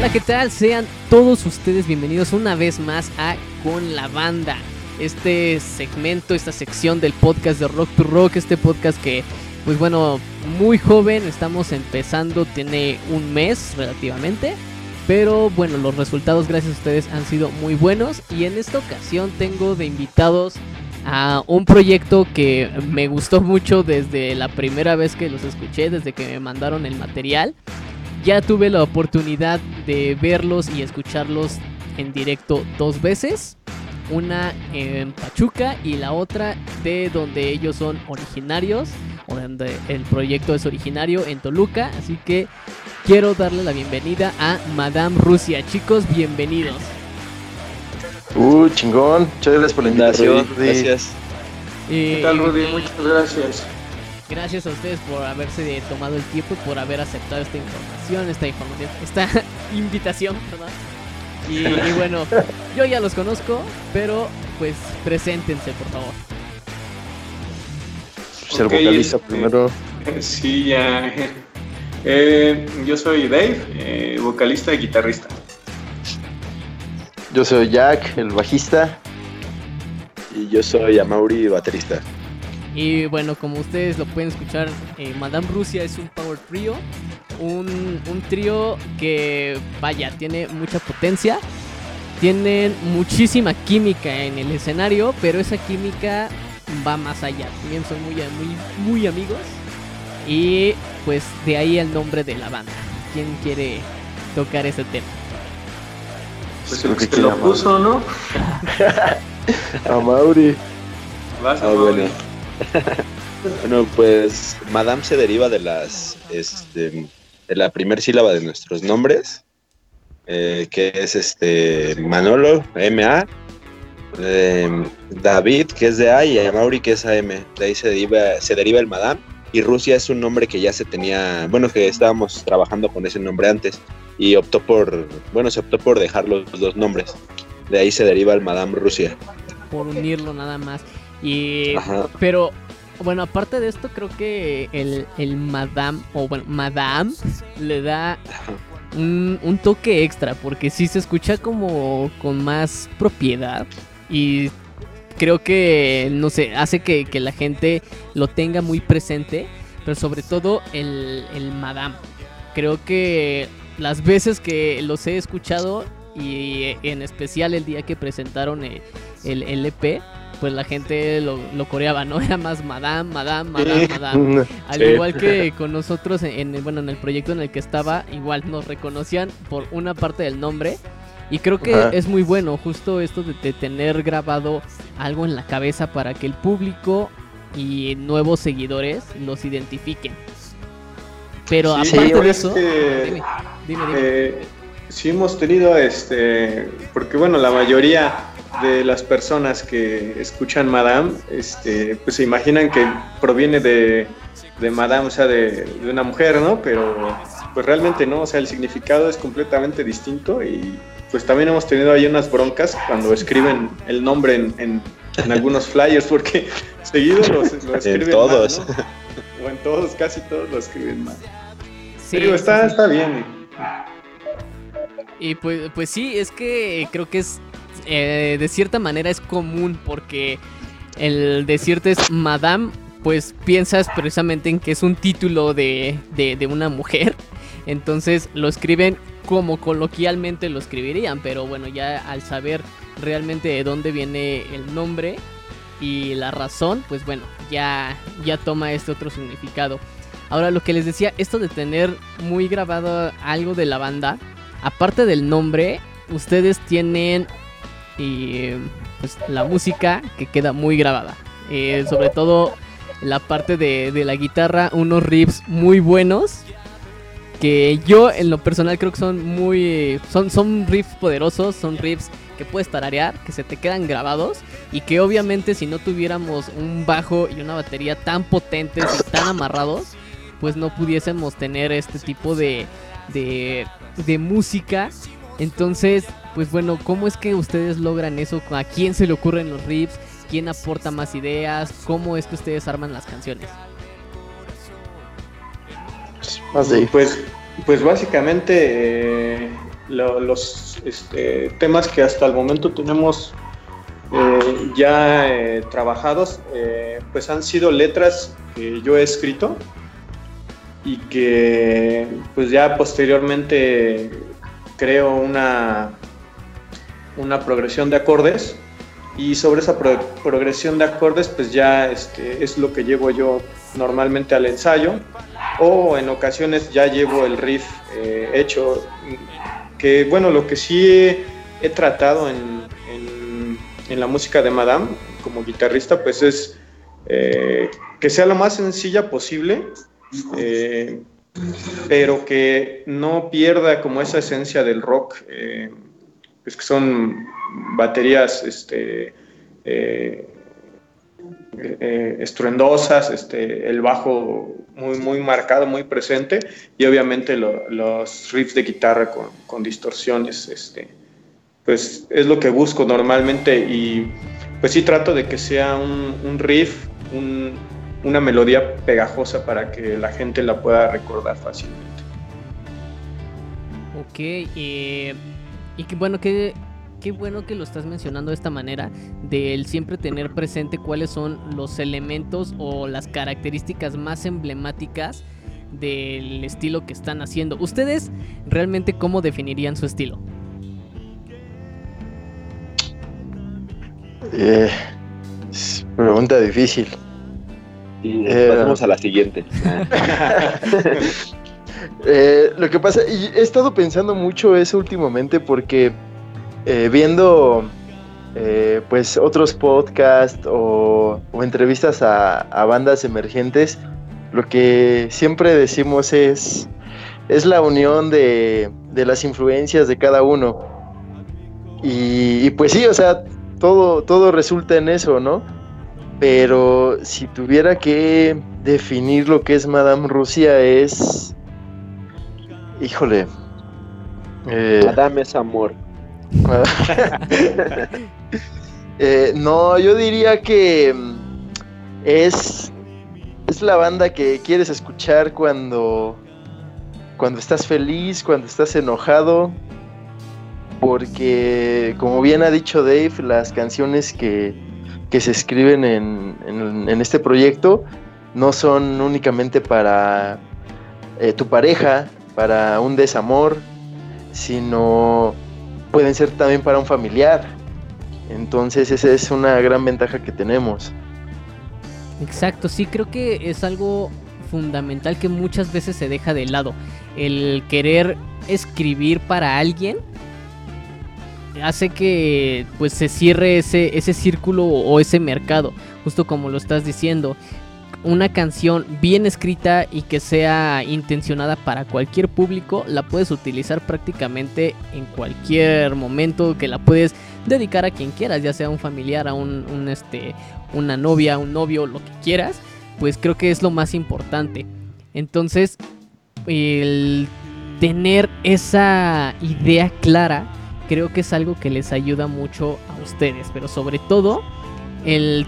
Hola, ¿qué tal? Sean todos ustedes bienvenidos una vez más a Con la Banda. Este segmento, esta sección del podcast de Rock to Rock, este podcast que, pues bueno, muy joven, estamos empezando, tiene un mes relativamente. Pero bueno, los resultados gracias a ustedes han sido muy buenos y en esta ocasión tengo de invitados a un proyecto que me gustó mucho desde la primera vez que los escuché, desde que me mandaron el material. Ya tuve la oportunidad de verlos y escucharlos en directo dos veces. Una en Pachuca y la otra de donde ellos son originarios, o donde el proyecto es originario en Toluca. Así que quiero darle la bienvenida a Madame Rusia. Chicos, bienvenidos. Uh, chingón. Muchas gracias por la invitación. Gracias. Eh, ¿Qué tal, Rudy? Muchas gracias. Gracias a ustedes por haberse tomado el tiempo y por haber aceptado esta información, esta información, esta invitación, perdón. Y, y bueno, yo ya los conozco, pero pues preséntense, por favor. Ser Ok, vocalista este, primero. Sí, ya. Eh, yo soy Dave, eh, vocalista y guitarrista. Yo soy Jack, el bajista. Y yo soy Amauri, baterista. Y bueno, como ustedes lo pueden escuchar, eh, Madame Rusia es un power trio, un, un trío que, vaya, tiene mucha potencia, tienen muchísima química en el escenario, pero esa química va más allá. También son muy, muy, muy amigos y pues de ahí el nombre de la banda. ¿Quién quiere tocar ese tema? Pues el que lo puso, ¿no? A Mauri. Vas a Ah, Mauri. bueno. Bueno, pues Madame se deriva de las este, de la primera sílaba de nuestros nombres, eh, que es este Manolo, M-A, eh, David, que es de A, y Amauri, que es AM. De ahí se deriva, se deriva el Madame. Y Rusia es un nombre que ya se tenía, bueno, que estábamos trabajando con ese nombre antes. Y optó por, bueno, se optó por dejar los dos nombres. De ahí se deriva el Madame Rusia. Por unirlo nada más. Y Ajá. Pero, bueno, aparte de esto, creo que el, el Madame, o bueno, Madame, le da un, un toque extra, porque sí se escucha como con más propiedad. Y creo que, no sé, hace que, que la gente lo tenga muy presente, pero sobre todo el, el Madame. Creo que las veces que los he escuchado, y en especial el día que presentaron el, el LP, pues la gente lo, lo coreaba, ¿no? Era más Madame, Madame, Madame, Madame. Al Sí. igual que con nosotros en, en- bueno, en el proyecto en el que estaba, igual nos reconocían por una parte del nombre. Y creo que Ajá. es muy bueno justo esto de, de tener grabado algo en la cabeza para que el público y nuevos seguidores los identifiquen. Pero Sí, aparte de eso, dime, dime, dime. Eh, sí hemos tenido, este, porque bueno, la mayoría de las personas que escuchan Madame, este, pues se imaginan que proviene de, de Madame, o sea, de, de una mujer, ¿no? Pero pues realmente no, o sea, el significado es completamente distinto y pues también hemos tenido ahí unas broncas cuando escriben el nombre en, en- en algunos flyers, porque seguido lo, escriben mal, todos. ¿no? O en todos, casi todos lo escriben mal. Sí, Digo, está, sí. está bien. Y pues, pues sí, es que creo que es eh, de cierta manera es común porque el decirte es Madame, pues piensas precisamente en que es un título de, de, de una mujer. Entonces lo escriben como coloquialmente lo escribirían, pero bueno, ya al saber realmente de dónde viene el nombre y la razón, pues bueno, ya, ya toma este otro significado. Ahora lo que les decía, esto de tener muy grabado algo de la banda, aparte del nombre, ustedes tienen eh, pues, la música que queda muy grabada. Eh, sobre todo la parte de, de la guitarra, unos riffs muy buenos. Que yo en lo personal creo que son muy... Son, son riffs poderosos, son riffs que puedes tararear, que se te quedan grabados. Y que obviamente si no tuviéramos un bajo y una batería tan potentes y tan amarrados, pues no pudiésemos tener este tipo de, de, de música. Entonces, pues bueno, ¿cómo es que ustedes logran eso? ¿A quién se le ocurren los riffs? ¿Quién aporta más ideas? ¿Cómo es que ustedes arman las canciones? De Pues, pues básicamente, eh, los este, temas que hasta el momento tenemos eh, ya eh, trabajados, pues han sido letras que yo he escrito y que pues ya posteriormente creo una, una progresión de acordes y sobre esa progresión de acordes pues ya este, es lo que llevo yo normalmente al ensayo o en ocasiones ya llevo el riff eh, hecho que bueno lo que sí he, tratado en, en, la música de Madame como guitarrista pues es eh, que sea lo más sencilla posible eh, pero que no pierda como esa esencia del rock, pues que son baterías este, eh, estruendosas, este, el bajo muy, muy marcado, muy presente, y obviamente los riffs de guitarra con, distorsiones, este, pues es lo que busco normalmente y pues sí trato de que sea un, riff, un, una melodía pegajosa para que la gente la pueda recordar fácilmente. Ok, y que bueno que qué bueno que lo estás mencionando de esta manera, de el siempre tener presente cuáles son los elementos o las características más emblemáticas del estilo que están haciendo. ¿Ustedes realmente cómo definirían su estilo? Eh, pregunta difícil. Y eh, pasamos a la siguiente. Eh, lo que pasa, y he estado pensando mucho eso últimamente porque eh, viendo pues otros podcasts o, entrevistas a, bandas emergentes, lo que siempre decimos es, es la unión de, las influencias de cada uno. Y, y, pues sí, o sea, todo, todo resulta en eso, ¿no? Pero si tuviera que definir lo que es Madame Rusia es... Híjole. Eh... Madame es amor. Eh, no, yo diría que mm, es, es la banda que quieres escuchar cuando, cuando estás feliz, cuando estás enojado, porque como bien ha dicho Dave, las canciones que, que se escriben en, este proyecto no son únicamente para eh, tu pareja, para un desamor, sino pueden ser también para un familiar. Entonces esa es una gran ventaja que tenemos. Exacto, sí creo que es algo fundamental que muchas veces se deja de lado. El querer escribir para alguien hace que pues se cierre ese, ese círculo o ese mercado, justo como lo estás diciendo. Una canción bien escrita y que sea intencionada para cualquier público, la puedes utilizar prácticamente en cualquier momento, que la puedes dedicar a quien quieras, ya sea un familiar, a un, este, una novia, un novio, lo que quieras, pues creo que es lo más importante. Entonces, el tener esa idea clara creo que es algo que les ayuda mucho a ustedes, pero sobre todo el,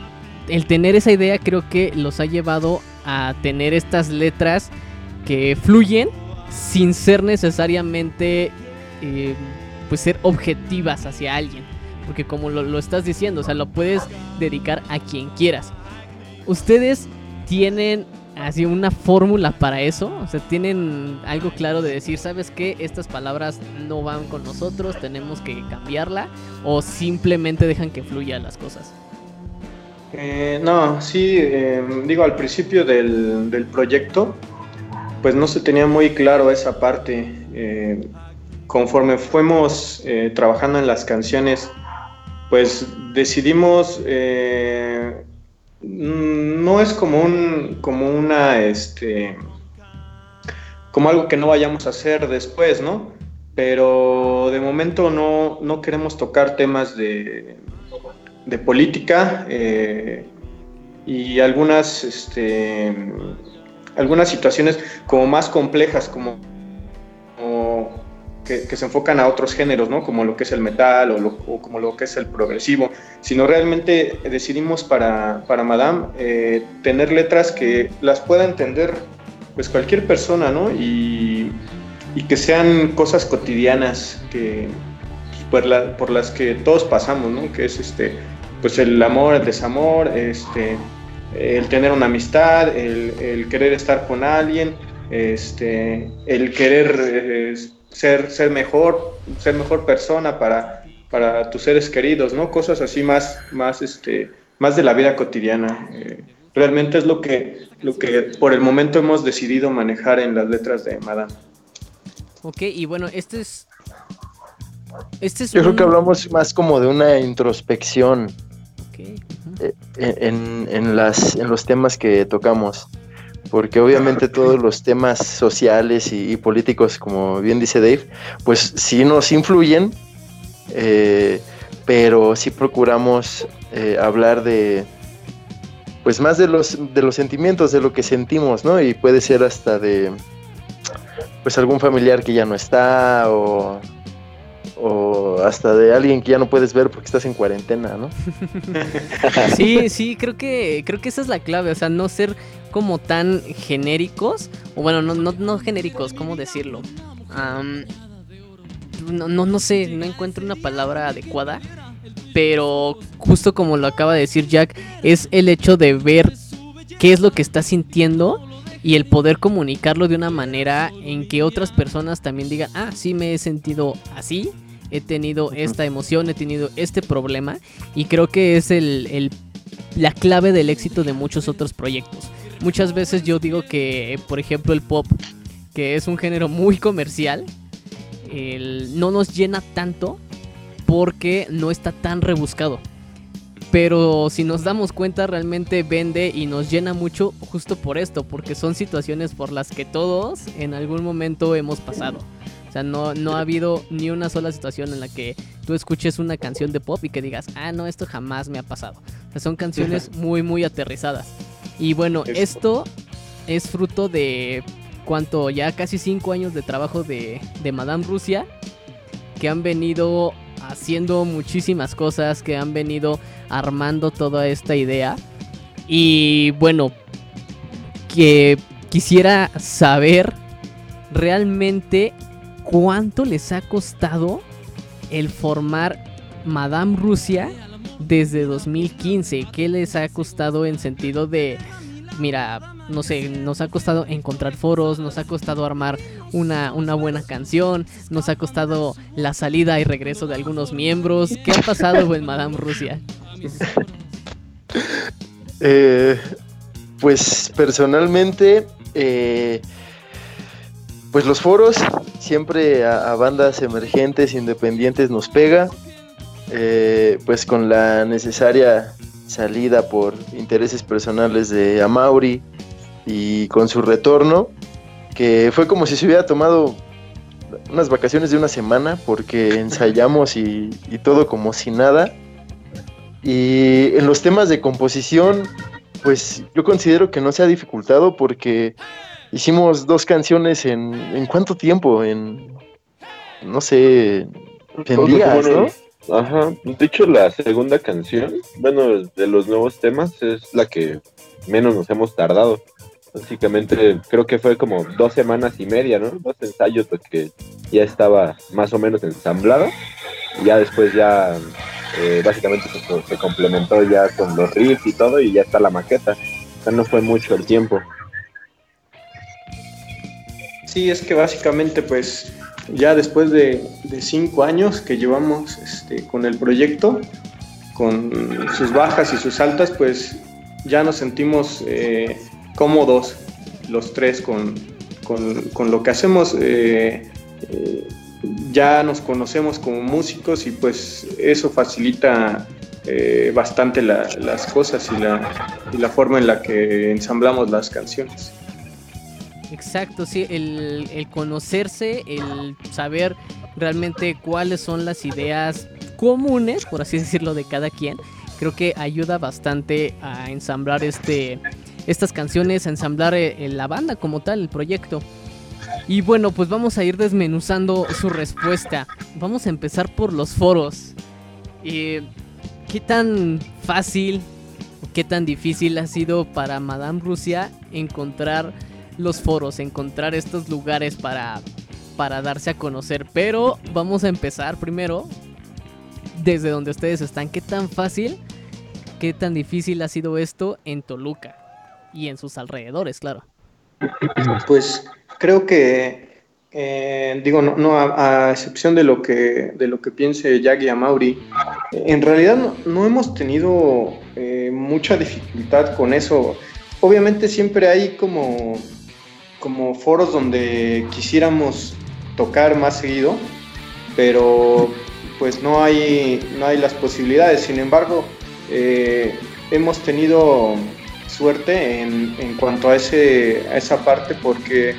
tener esa idea creo que los ha llevado a tener estas letras que fluyen sin ser necesariamente eh, pues ser objetivas hacia alguien. Porque como lo, lo, estás diciendo, o sea, lo puedes dedicar a quien quieras. Ustedes tienen así una fórmula para eso? O sea, ¿tienen algo claro de decir, sabes qué, estas palabras no van con nosotros, tenemos que cambiarla? ¿O simplemente dejan que fluyan las cosas? Eh, no, sí, em, digo, al principio del, proyecto, pues no se tenía muy claro esa parte. Eh, conforme fuimos eh, trabajando en las canciones, pues decidimos Mm, no es como un, como una, este, como algo que no vayamos a hacer después, ¿no? Pero de momento no, queremos tocar temas de, de política eh, y algunas, este, algunas situaciones como más complejas, como que, se enfocan a otros géneros, ¿no? Como lo que es el metal o, como lo que es el progresivo, sino realmente decidimos para, para Madame eh, tener letras que las pueda entender pues cualquier persona, ¿no? Y, y que sean cosas cotidianas que por, la, por las que todos pasamos, ¿no? Que es este, pues el amor, el desamor, este, el tener una amistad, el, querer estar con alguien, este, el querer eh, ser, ser mejor, ser mejor persona para, para tus seres queridos, ¿no? Cosas así más, más, este, más de la vida cotidiana. Eh, realmente es lo que, lo que por el momento hemos decidido manejar en las letras de Madame. Ok, y bueno, este es... Este es Yo creo que hablamos más como de una introspección eh, en, en, las, en los temas que tocamos porque obviamente todos los temas sociales y, políticos, como bien dice Dave, pues sí nos influyen, eh, pero sí procuramos eh, hablar de, pues más de los, de los sentimientos, de lo que sentimos, ¿no? Y puede ser hasta de, pues algún familiar que ya no está o, o hasta de alguien que ya no puedes ver porque estás en cuarentena, ¿no? Sí, sí, creo que creo que esa es la clave, o sea, no ser como tan genéricos, o bueno, no, no, no genéricos, ¿cómo decirlo? no, no, no sé, no encuentro una palabra adecuada, pero justo como lo acaba de decir Jack, es el hecho de ver qué es lo que está sintiendo y el poder comunicarlo de una manera en que otras personas también digan, ah, sí me he sentido así, he tenido esta emoción, he tenido este problema y creo que es el, el, la clave del éxito de muchos otros proyectos. Muchas veces yo digo que, por ejemplo, el pop, que es un género muy comercial, no nos llena tanto porque no está tan rebuscado. Pero si nos damos cuenta, realmente vende y nos llena mucho justo por esto, porque son situaciones por las que todos en algún momento hemos pasado. O sea, no, no ha habido ni una sola situación en la que tú escuches una canción de pop y que digas, ah, no, esto jamás me ha pasado. O sea, son canciones muy, muy aterrizadas. Y bueno, esto es fruto de cuánto, ya casi cinco años de trabajo de, de Madame Rusia, que han venido haciendo muchísimas cosas, que han venido armando toda esta idea. Y bueno, que quisiera saber realmente cuánto les ha costado el formar Madame Rusia desde 2015. ¿Qué les ha costado en sentido de, mira, no sé, nos ha costado encontrar foros, nos ha costado armar una, una buena canción, nos ha costado la salida y regreso de algunos miembros. ¿Qué ha pasado en Madame Rusia? Eh, pues personalmente, eh, pues los foros siempre a, bandas emergentes, independientes nos pega. Eh, pues con la necesaria salida por intereses personales de Amauri y con su retorno, que fue como si se hubiera tomado unas vacaciones de una semana porque ensayamos y, todo como si nada. Y en los temas de composición, pues yo considero que no se ha dificultado porque hicimos dos canciones en, ¿en cuánto tiempo? En, no sé, en días, ¿no? Ajá, de hecho la segunda canción, bueno, de los nuevos temas es la que menos nos hemos tardado. Básicamente creo que fue como dos semanas y media, ¿no? Dos ensayos porque ya estaba más o menos ensamblado y ya después ya eh, básicamente se, se, complementó ya con los riffs y todo y ya está la maqueta. O sea, no fue mucho el tiempo. Sí, es que básicamente pues ya después de, cinco años que llevamos este, con el proyecto, con sus bajas y sus altas, pues ya nos sentimos eh, cómodos los tres con, lo que hacemos. Eh, eh, ya nos conocemos como músicos y pues eso facilita bastante las cosas y la, y la forma en la que ensamblamos las canciones. Exacto, sí, el, conocerse, el saber realmente cuáles son las ideas comunes, por así decirlo, de cada quien, creo que ayuda bastante a ensamblar este, estas canciones, a ensamblar eh, la banda como tal, el proyecto. Y bueno, pues vamos a ir desmenuzando su respuesta. Vamos a empezar por los foros. Eh, ¿Qué tan fácil qué tan difícil ha sido para Madame Rusia encontrar los foros, encontrar estos lugares para para darse a conocer. Pero vamos a empezar primero desde donde ustedes están. ¿Qué tan fácil, qué tan difícil ha sido esto en Toluca y en sus alrededores, claro? Pues creo que, eh, digo, no, a, excepción de lo que, de lo que piense Jack y Amaury, en realidad no, hemos tenido eh, mucha dificultad con eso. Obviamente siempre hay como, como foros donde quisiéramos tocar más seguido, pero pues no hay, no hay las posibilidades. Sin embargo, eh, hemos tenido suerte en, en cuanto a, ese, a esa parte porque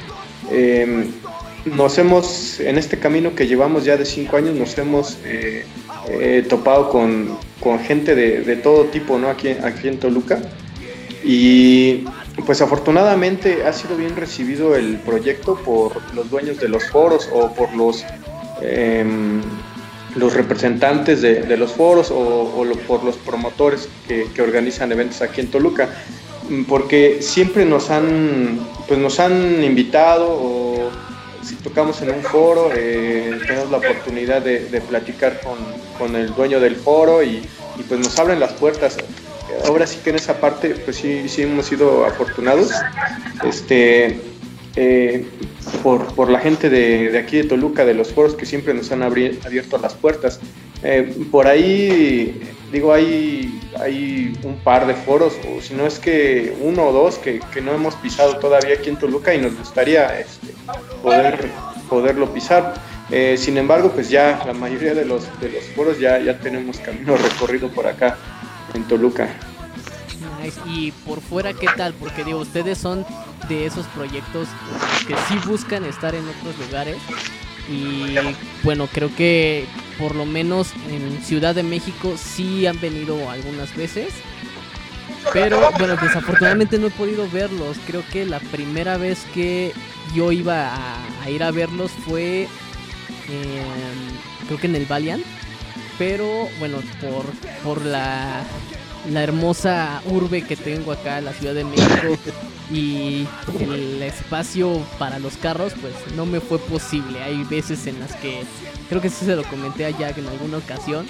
em, nos hemos, en este camino que llevamos ya de cinco años, nos hemos eh, eh, topado con, con gente de, de, todo tipo ¿no? aquí, aquí en Toluca. Y pues afortunadamente ha sido bien recibido el proyecto por los dueños de los foros o por los, eh, los representantes de, los foros o, por los promotores que, organizan eventos aquí en Toluca. Mm, porque siempre nos han, pues nos han invitado o si tocamos en un foro, eh, tenemos la oportunidad de, de platicar con, con, el dueño del foro y, y, pues nos abren las puertas. Ahora sí que en esa parte, pues sí, sí hemos sido afortunados este, eh, por, por, la gente de, de, aquí de Toluca, de los foros que siempre nos han abierto las puertas. Eh, por ahí, digo, hay, hay un par de foros, o si no es que uno o dos que, que no hemos pisado todavía aquí en Toluca y nos gustaría este, poder, poderlo pisar. Eh, sin embargo, pues ya la mayoría de los, de los foros ya, ya tenemos camino recorrido por acá en Toluca. Nice. Y por fuera, ¿qué tal? Porque digo, ustedes son de esos proyectos que sí buscan estar en otros lugares. Y bueno, creo que por lo menos en Ciudad de México sí han venido algunas veces. Pero bueno, desafortunadamente no he podido verlos. Creo que la primera vez que yo iba a, ir a verlos fue, eh, creo que en el Valiant. Pero bueno, por, por la, la hermosa urbe que tengo acá, la Ciudad de México, y el espacio para los carros, pues no me fue posible. Hay veces en las que, creo que sí se lo comenté a Jack en alguna ocasión,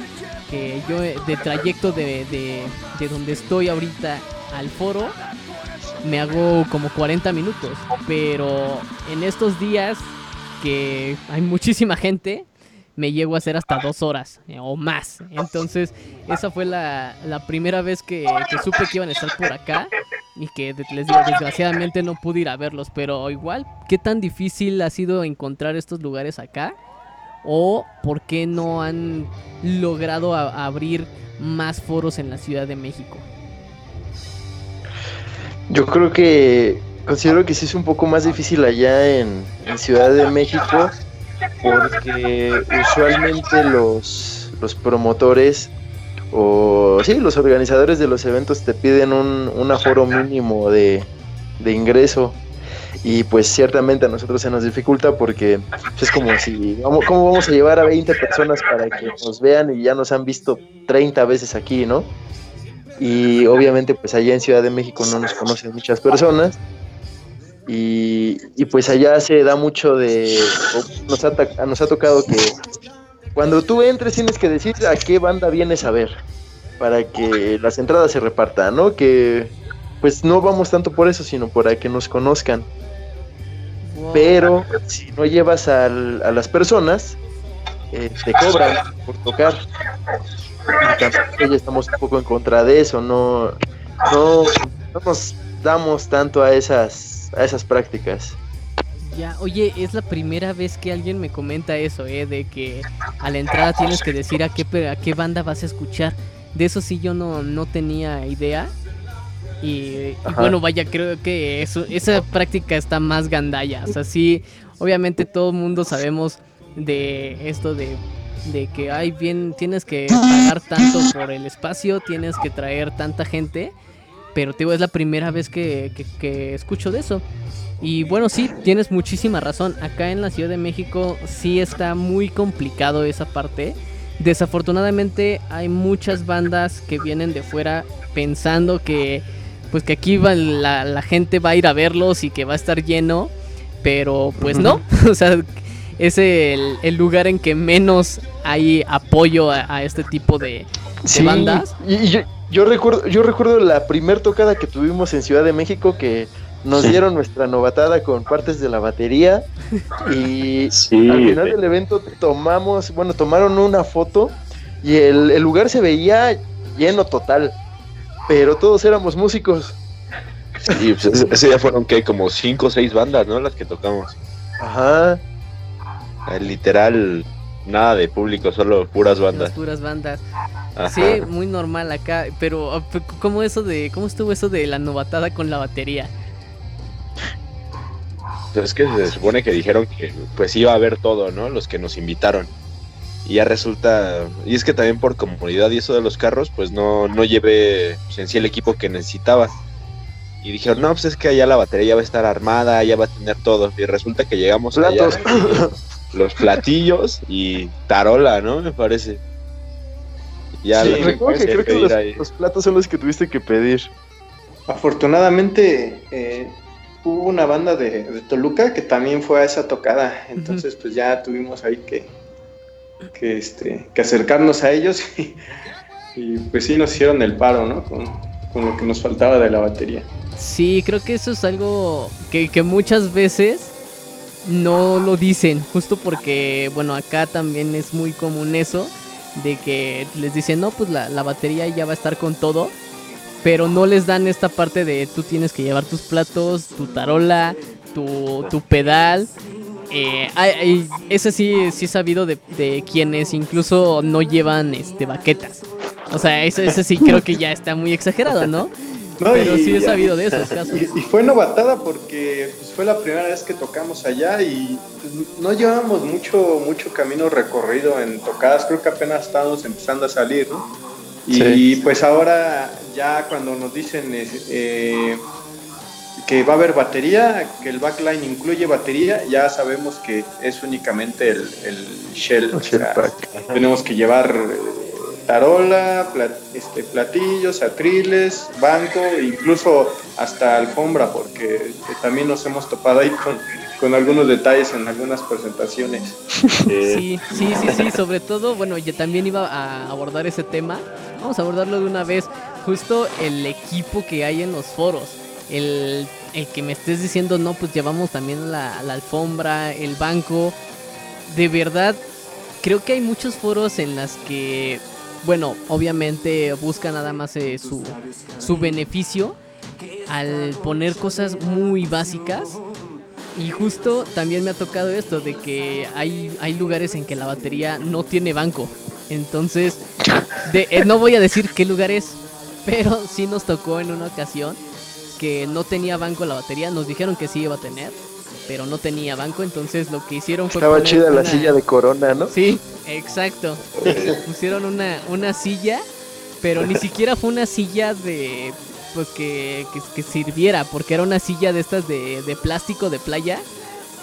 que yo de trayecto de, de, de donde estoy ahorita al foro, me hago como 40 minutos. Pero en estos días que hay muchísima gente, me llego a hacer hasta dos horas eh, o más. Entonces, esa fue la, la primera vez que, supe que iban a estar por acá y que les digo, desgraciadamente no pude ir a verlos, pero igual, ¿qué tan difícil ha sido encontrar estos lugares acá? ¿O por qué no han logrado abrir más foros en la Ciudad de México? Yo creo que considero que sí es un poco más difícil allá en, en Ciudad de México porque usualmente los, los promotores o sí, los organizadores de los eventos te piden un, un aforo mínimo de, de, ingreso y pues ciertamente a nosotros se nos dificulta porque es como si, ¿cómo vamos a llevar a 20 personas para que nos vean y ya nos han visto 30 veces aquí, ¿no? Y obviamente pues allá en Ciudad de México no nos conocen muchas personas y, y, pues allá se da mucho de. Nos ha, nos ha tocado que cuando tú entres tienes que decir a qué banda vienes a ver. Para que las entradas se repartan, ¿no? Que pues no vamos tanto por eso, sino para que nos conozcan. Wow. Pero si no llevas al, a las personas, eh, te cobran por tocar. Y ya estamos un poco en contra de eso, no, no, no nos damos tanto a esas a esas prácticas. Ya, oye, es la primera vez que alguien me comenta eso, ¿eh? De que a la entrada tienes que decir a qué, a qué banda vas a escuchar. De eso sí yo no, no tenía idea. Y, y bueno, vaya, creo que eso, esa práctica está más gandalla. O sea, sí, obviamente todo el mundo sabemos de esto de, de que hay bien, tienes que pagar tanto por el espacio, tienes que traer tanta gente. Pero te digo, es la primera vez que, que, que, escucho de eso. Y bueno, sí, tienes muchísima razón. Acá en la Ciudad de México sí está muy complicado esa parte. Desafortunadamente hay muchas bandas que vienen de fuera pensando que pues que aquí va la, la, gente va a ir a verlos y que va a estar lleno. Pero pues no. o sea, es el, el lugar en que menos hay apoyo a, este tipo de, bandas. Y, yo, yo, recuerdo, yo recuerdo la primer tocada que tuvimos en Ciudad de México que nos dieron nuestra novatada con partes de la batería y al final del evento tomamos, bueno, tomaron una foto y el, el lugar se veía lleno total, pero todos éramos músicos. Sí, pues ese día fueron que como cinco o seis bandas, ¿no? Las que tocamos. Ajá. Eh, literal, nada de público, solo puras bandas. puras bandas. Sí, muy normal acá, pero ah, ¿cómo eso de cómo estuvo eso de la novatada con la batería? Pues es que se supone que dijeron que pues iba a haber todo, ¿no? Los que nos invitaron. Y ya resulta, y es que también por comodidad y eso de los carros, pues no, no llevé pues, en sí el equipo que necesitaba. Y dijeron, no, pues es que allá la batería ya va a estar armada, ya va a tener todo. Y resulta que llegamos Platos. los platillos y tarola, ¿no? Me parece. Ya sí, recuerdo que creo que los, platos son los que tuviste que pedir. Afortunadamente eh, hubo una banda de, Toluca que también fue a esa tocada, entonces pues ya tuvimos ahí que, que, este, que acercarnos a ellos y, pues sí nos hicieron el paro, ¿no? Con, con, lo que nos faltaba de la batería. Sí, creo que eso es algo que, que muchas veces no lo dicen, justo porque, bueno, acá también es muy común eso, de que les dicen, no, pues la, batería ya va a estar con todo, pero no les dan esta parte de tú tienes que llevar tus platos, tu tarola, tu, tu pedal. Eh, ese sí, sí he sabido de, de, quienes incluso no llevan este baquetas. O sea, ese, ese sí creo que ya está muy exagerado, ¿no? Pero sí he sabido de esos casos. Y, fue novatada porque fue la primera vez que tocamos allá y pues, no llevamos mucho, mucho camino recorrido en tocadas, creo que apenas estábamos empezando a salir, ¿no? Y pues ahora ya cuando nos dicen eh, que va a haber batería, que el backline incluye batería, ya sabemos que es únicamente el, shell. tenemos que llevar tarola, este, platillos, atriles, banco, incluso hasta alfombra, porque también nos hemos topado ahí con, con algunos detalles en algunas presentaciones. Sí, sí, sí, sí, sobre todo, bueno, yo también iba a abordar ese tema, vamos a abordarlo de una vez, justo el equipo que hay en los foros, el, el que me estés diciendo, no, pues llevamos también la, la alfombra, el banco, de verdad, creo que hay muchos foros en las que bueno, obviamente busca nada más eh, su, su beneficio al poner cosas muy básicas. Y justo también me ha tocado esto de que hay, hay lugares en que la batería no tiene banco. Entonces, de, eh, no voy a decir qué lugar es, pero sí nos tocó en una ocasión que no tenía banco la batería. Nos dijeron que sí iba a tener, pero no tenía banco. Entonces lo que hicieron fue... Estaba chida la silla de corona, ¿no? Sí, Exacto. Pusieron una, una silla, pero ni siquiera fue una silla de pues que, que, sirviera, porque era una silla de estas de, de plástico de playa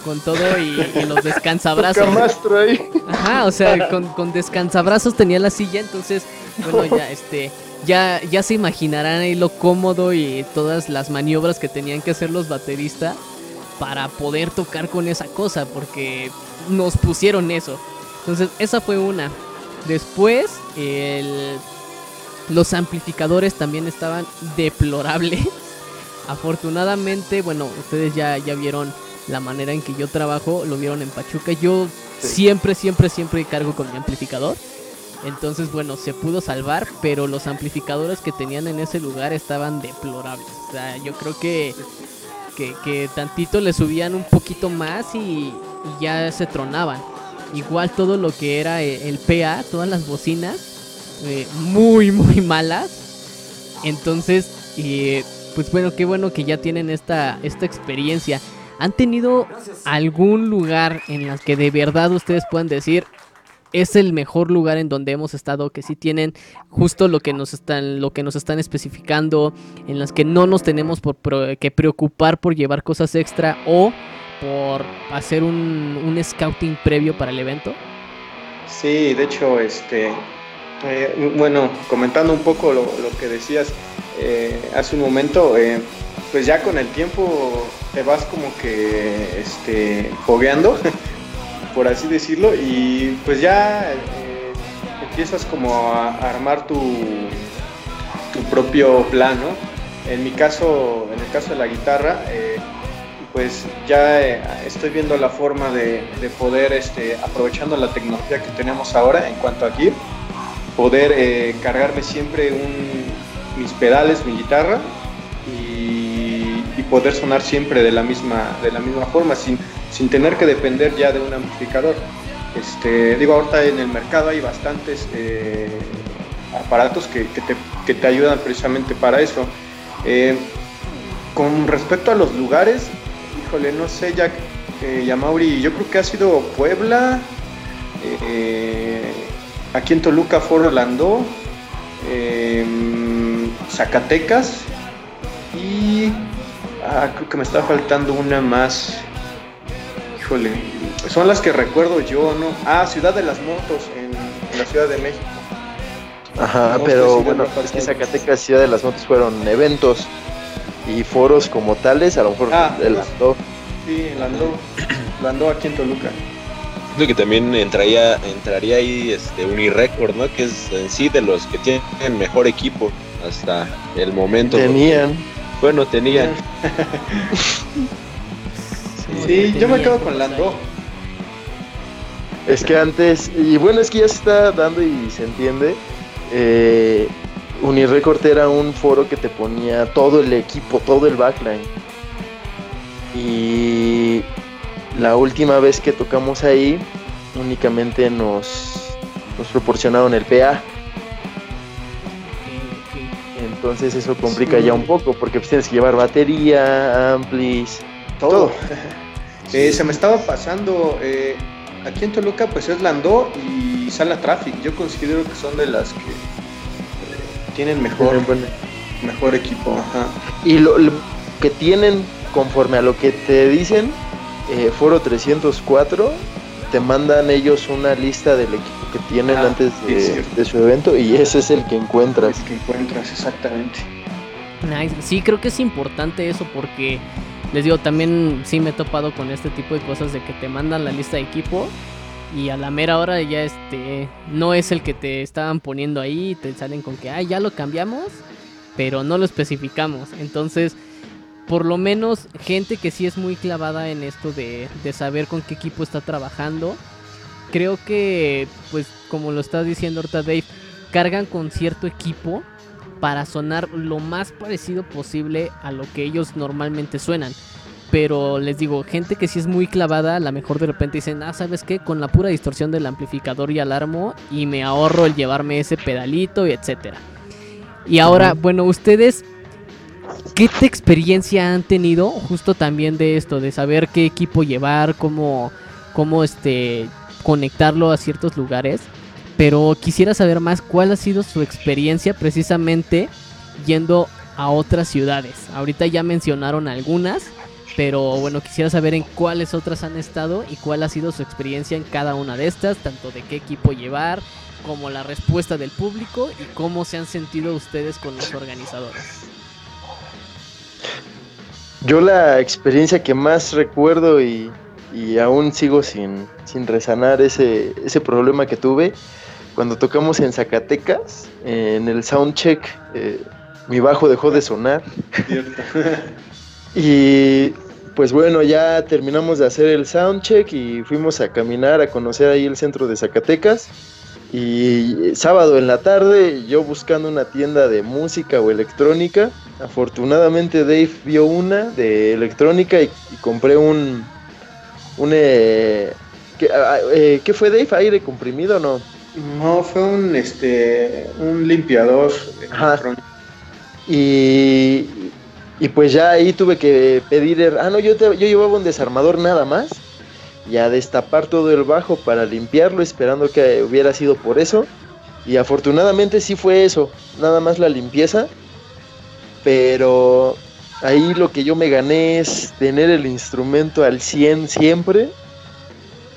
con todo y, los descansabrazos. Ajá, o sea, con, con, descansabrazos tenía la silla, entonces, bueno, ya este, ya, ya se imaginarán ahí lo cómodo y todas las maniobras que tenían que hacer los bateristas para poder tocar con esa cosa, porque nos pusieron eso. Entonces, esa fue una. Después, los amplificadores también estaban deplorables. Afortunadamente, bueno, ustedes ya, ya vieron la manera en que yo trabajo, lo vieron en Pachuca. Yo siempre, siempre, siempre cargo con mi amplificador. Entonces, bueno, se pudo salvar, pero los amplificadores que tenían en ese lugar estaban deplorables. O sea, yo creo que, que, tantito le subían un poquito más y ya se tronaban. Igual todo lo que era eh, el PA, todas las bocinas, eh, muy, muy malas. Entonces, eh, pues bueno, qué bueno que ya tienen esta, esta experiencia. ¿Han tenido algún lugar en el que de verdad ustedes puedan decir es el mejor lugar en donde hemos estado, que sí tienen justo lo que nos están, lo que nos están especificando, en las que no nos tenemos por, que preocupar por llevar cosas extra o por hacer un, scouting previo para el evento? Sí, de hecho, este, eh, bueno, comentando un poco lo, que decías eh, hace un momento, eh, pues ya con el tiempo te vas como que este, fogueando por así decirlo, y pues ya eh, empiezas como a, armar tu, tu propio plan. En mi caso, en el caso de la guitarra, eh, pues ya eh, estoy viendo la forma de, poder, este, aprovechando la tecnología que tenemos ahora en cuanto a gear, poder cargarme siempre mis pedales, mi guitarra y, y, poder sonar siempre de la misma, de la misma forma, sin, sin tener que depender ya de un amplificador. Este, digo, ahorita en el mercado hay bastantes eh, aparatos que, te, ayudan precisamente para eso. Eh, con respecto a los lugares, híjole, no sé, ya eh, Yamauri, yo creo que ha sido Puebla, aquí en Toluca Foro Orlando, Zacatecas y ah, creo que me está faltando una más son las que recuerdo yo, ¿no? Ah, Ciudad de las Motos en, la Ciudad de México. Ajá, pero bueno, es que Zacatecas, Ciudad de las Motos fueron eventos y foros como tales, a lo mejor ah, el Landó. Sí, Landó, Landó aquí en Toluca. Creo que también entraría, entraría ahí este Unirecord, ¿no? Que es en sí de los que tienen mejor equipo hasta el momento. Tenían. bueno, tenían. Sí, yo me quedo con Lando. Es que antes, y bueno, es que ya se está dando y se entiende. Eh, Unirecord era un foro que te ponía todo el equipo, todo el backline. Y la última vez que tocamos ahí, únicamente nos, nos proporcionaron el PA. Entonces eso complica ya un poco, porque pues tienes que llevar batería, amplis, todo. Eh, se me estaba pasando, eh, aquí en Toluca pues es Landó y Sala Traffic. Yo considero que son de las que eh, tienen mejor, mejor equipo. Y lo, que tienen conforme a lo que te dicen, Foro 304, te mandan ellos una lista del equipo que tienen ah, antes de, su evento y ese es el que encuentras. El que encuentras, exactamente. Sí, creo que es importante eso porque les digo, también sí me he topado con este tipo de cosas de que te mandan la lista de equipo y a la mera hora ya este no es el que te estaban poniendo ahí, te salen con que, ah, ya lo cambiamos, pero no lo especificamos. Entonces, por lo menos gente que sí es muy clavada en esto de, de saber con qué equipo está trabajando, creo que, pues como lo estás diciendo ahorita Dave, cargan con cierto equipo para sonar lo más parecido posible a lo que ellos normalmente suenan. Pero les digo, gente que sí es muy clavada, a lo mejor de repente dicen, ah, ¿sabes qué? Con la pura distorsión del amplificador y alarmo y me ahorro el llevarme ese pedalito y etcétera. Y ahora, bueno, ustedes, ¿qué experiencia han tenido justo también de esto? De saber qué equipo llevar, cómo, cómo este, conectarlo a ciertos lugares pero quisiera saber más cuál ha sido su experiencia precisamente yendo a otras ciudades. Ahorita ya mencionaron algunas, pero bueno, quisiera saber en cuáles otras han estado y cuál ha sido su experiencia en cada una de estas, tanto de qué equipo llevar, como la respuesta del público y cómo se han sentido ustedes con los organizadores. Yo la experiencia que más recuerdo y, aún sigo sin, sin resanar ese, ese problema que tuve cuando tocamos en Zacatecas, en el soundcheck, eh, mi bajo dejó de sonar. y pues bueno, ya terminamos de hacer el soundcheck y fuimos a caminar a conocer ahí el centro de Zacatecas. Y sábado en la tarde, yo buscando una tienda de música o electrónica, afortunadamente Dave vio una de electrónica y, compré un... un eh, ah, eh, ¿qué, fue Dave? ¿Aire comprimido o no? No, fue un este un limpiador Y, y pues ya ahí tuve que pedir, ah no, yo, yo llevaba un desarmador nada más y a destapar todo el bajo para limpiarlo, esperando que hubiera sido por eso. Y afortunadamente sí fue eso, nada más la limpieza. Pero ahí lo que yo me gané es tener el instrumento al 100 siempre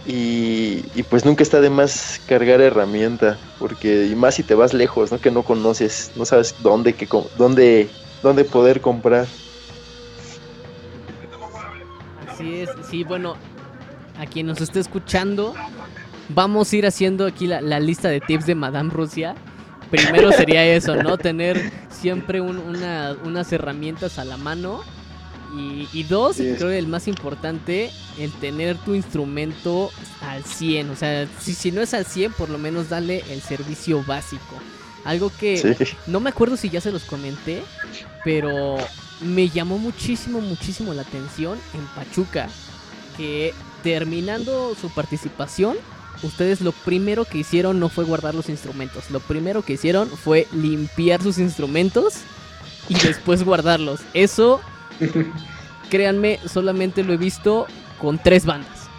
y, pues nunca está de más cargar herramienta, porque y más si te vas lejos, ¿no? Que no conoces, no sabes dónde, que, dónde, dónde poder comprar. Así es, sí, bueno, a quien nos esté escuchando, vamos a ir haciendo aquí la, la lista de tips de Madame Rusia. Primero sería eso, ¿no? Tener siempre un- una- unas herramientas a la mano. Y, y dos, Sí, creo que el más importante, el tener tu instrumento al 100. O sea, si, si no es al 100, por lo menos dale el servicio básico. Algo que Sí. no me acuerdo si ya se los comenté, pero me llamó muchísimo, muchísimo la atención en Pachuca. Que terminando su participación, ustedes lo primero que hicieron no fue guardar los instrumentos. Lo primero que hicieron fue limpiar sus instrumentos y después guardarlos. Eso, créanme, solamente lo he visto con tres bandas.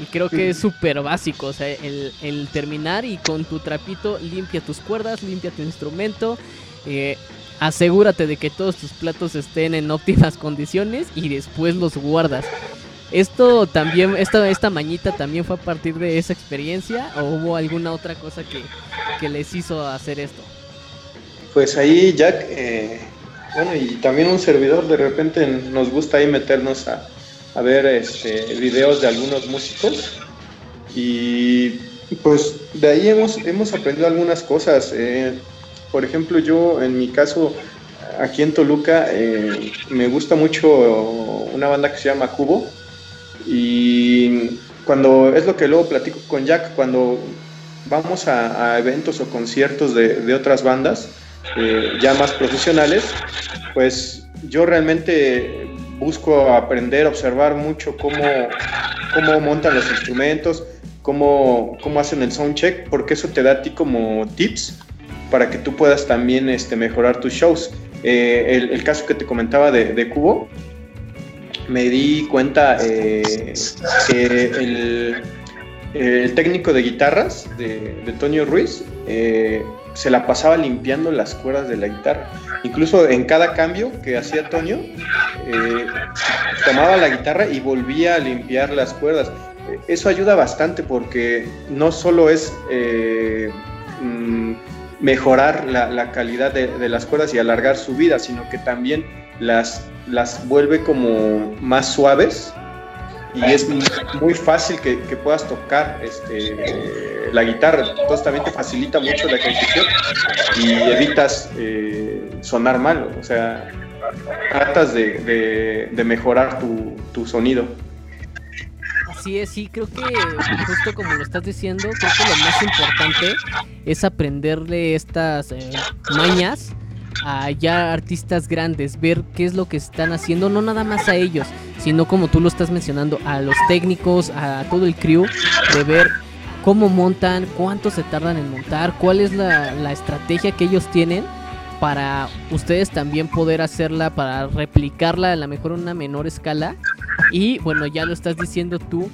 Y creo que es súper básico, o sea, el, el terminar y con tu trapito limpia tus cuerdas, limpia tu instrumento, eh, asegúrate de que todos tus platos estén en óptimas condiciones y después los guardas. Esto también, esta, esta mañita también fue a partir de esa experiencia o hubo alguna otra cosa que, que les hizo hacer esto. Pues ahí Jack, eh, bueno, y también un servidor, de repente nos gusta ahí meternos a, a ver este, videos de algunos músicos y pues de ahí hemos, hemos aprendido algunas cosas. eh, por ejemplo, yo en mi caso, aquí en Toluca, eh, me gusta mucho una banda que se llama Cubo y cuando es lo que luego platico con Jack, cuando vamos a, a eventos o conciertos de, de otras bandas, eh, ya más profesionales, pues yo realmente busco aprender, observar mucho cómo, cómo montan los instrumentos, cómo, cómo hacen el sound check, porque eso te da a ti como tips para que tú puedas también este, mejorar tus shows. Eh, el, el caso que te comentaba de, de Cubo, me di cuenta eh, que el, el técnico de guitarras de, de Toño Ruiz eh, se la pasaba limpiando las cuerdas de la guitarra. Incluso en cada cambio que hacía Toño, eh, tomaba la guitarra y volvía a limpiar las cuerdas. Eso ayuda bastante porque no solo es eh, mm, mejorar la, la calidad de, de las cuerdas y alargar su vida, sino que también las, las vuelve como más suaves y es muy, fácil que, que puedas tocar este, la guitarra. Entonces también te facilita mucho la ejecución y evitas eh, sonar mal. O sea, tratas de, de- de mejorar tu, tu sonido. Así es, sí, creo que justo como lo estás diciendo, creo que lo más importante es aprenderle estas eh, mañas a ya artistas grandes, ver qué es lo que están haciendo, no nada más a ellos, sino como tú lo estás mencionando, a los técnicos, a todo el crew, de ver cómo montan, cuánto se tardan en montar, cuál es la, la estrategia que ellos tienen para ustedes también poder hacerla, para replicarla a lo mejor en una menor escala. Y bueno, ya lo estás diciendo tú,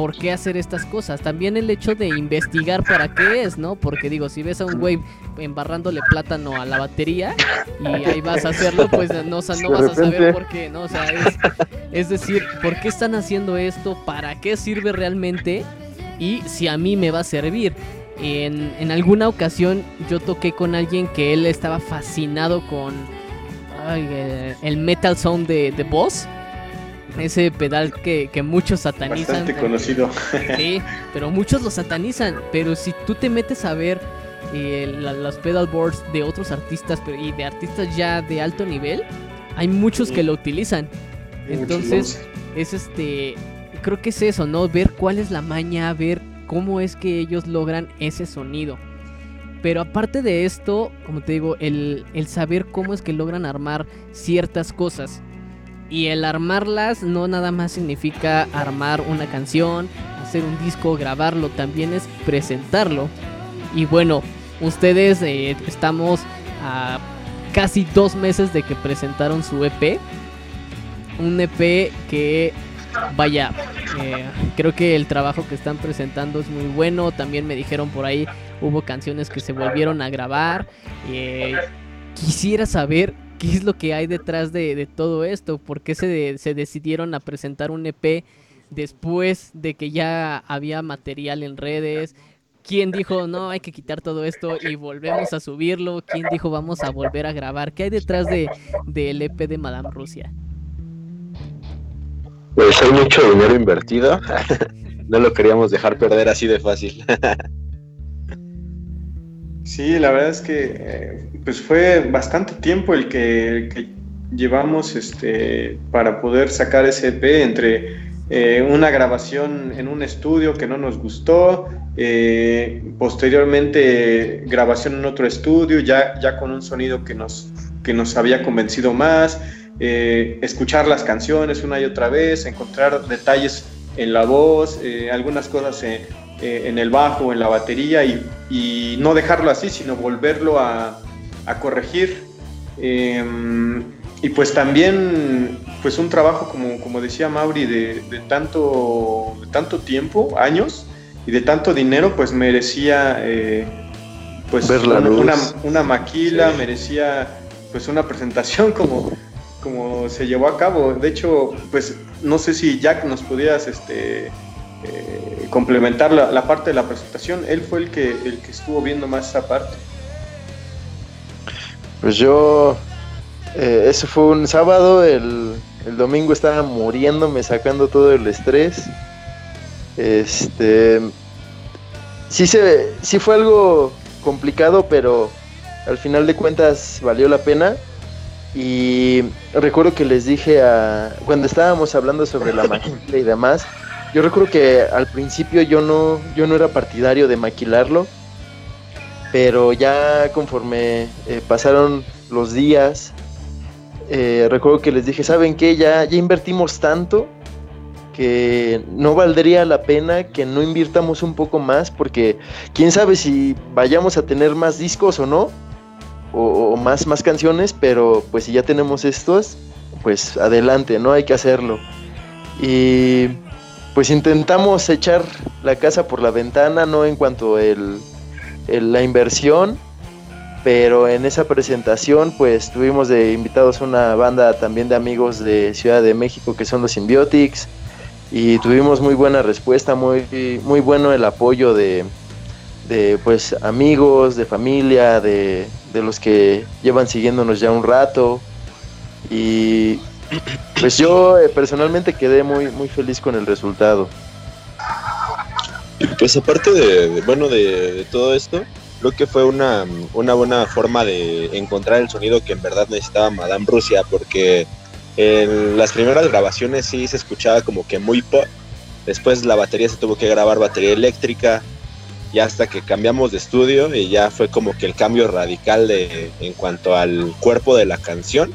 ¿por qué hacer estas cosas? También el hecho de investigar para qué es, ¿no? Porque digo, si ves a un güey embarrándole plátano a la batería y ahí vas a hacerlo, pues no, o sea, no vas a saber por qué, ¿no? O sea, es, es decir, ¿por qué están haciendo esto? ¿Para qué sirve realmente? Y si a mí me va a servir. En, en alguna ocasión yo toqué con alguien que él estaba fascinado con ay, eh, el metal sound de, de Boss. Ese pedal que, que muchos satanizan. Bastante conocido. Sí, pero muchos lo satanizan. Pero si tú te metes a ver eh, la- los pedalboards de otros artistas pero- y de artistas ya de alto nivel, hay muchos que lo utilizan. Entonces, es este. Creo que es eso, ¿no? Ver cuál es la maña, ver cómo es que ellos logran ese sonido. Pero aparte de esto, como te digo, el, el saber cómo es que logran armar ciertas cosas. Y el armarlas no nada más significa armar una canción, hacer un disco, grabarlo, también es presentarlo. Y bueno, ustedes eh, estamos a casi dos meses de que presentaron su EP. Un EP que, vaya, eh, creo que el trabajo que están presentando es muy bueno. También me dijeron por ahí, hubo canciones que se volvieron a grabar. Eh, quisiera saber qué es lo que hay detrás de, de todo esto. ¿Por qué se, de- decidieron a presentar un EP después de que ya había material en redes? ¿Quién dijo no hay que quitar todo esto y volvemos a subirlo? ¿Quién dijo vamos a volver a grabar? ¿Qué hay detrás de del EP de Madame Rusia? Pues hay mucho dinero invertido. no lo queríamos dejar perder así de fácil. sí, la verdad es que eh, pues fue bastante tiempo el que, llevamos este, para poder sacar ese EP entre eh, una grabación en un estudio que no nos gustó, eh, posteriormente grabación en otro estudio, ya, ya con un sonido que nos, que nos había convencido más, escuchar las canciones una y otra vez, encontrar detalles en la voz, algunas cosas en, el bajo, en la batería y, no dejarlo así, sino volverlo a, a corregir. Em, y pues también pues un trabajo como, como decía Mauri de, tanto, tanto tiempo, años y de tanto dinero pues merecía eh, pues una, maquila, merecía pues una presentación como, como se llevó a cabo. De hecho pues no sé si Jack nos pudieras este, eh, complementar la, parte de la presentación. Él fue el que, el que estuvo viendo más esa parte. Pues yo eh, ese fue un sábado, el, domingo estaba muriéndome, sacando todo el estrés. Este. Sí, se, sí fue algo complicado, pero al final de cuentas valió la pena. Y recuerdo que les dije a. Cuando estábamos hablando sobre la maquila y demás, yo recuerdo que al principio yo no, yo no era partidario de maquilarlo. Pero ya conforme eh, pasaron los días, eh, recuerdo que les dije, ¿saben qué? Ya, ya invertimos tanto que no valdría la pena que no invirtamos un poco más porque quién sabe si vayamos a tener más discos o no, o, más, más canciones, pero pues si ya tenemos estos, pues adelante, ¿no? Hay que hacerlo. Y pues intentamos echar la casa por la ventana, ¿no? En cuanto a la inversión pero en esa presentación pues tuvimos de invitados una banda también de amigos de Ciudad de México que son los Symbiotics y tuvimos muy buena respuesta, muy, muy bueno el apoyo de, pues amigos, de familia, de, los que llevan siguiéndonos ya un rato y pues yo eh, personalmente quedé muy, muy feliz con el resultado. Pues aparte de, bueno, de todo esto, creo que fue una, buena forma de encontrar el sonido que en verdad necesitaba Madame Rusia, porque en las primeras grabaciones sí se escuchaba como que muy pop, después la batería se tuvo que grabar batería eléctrica, y hasta que cambiamos de estudio y ya fue como que el cambio radical de, en cuanto al cuerpo de la canción.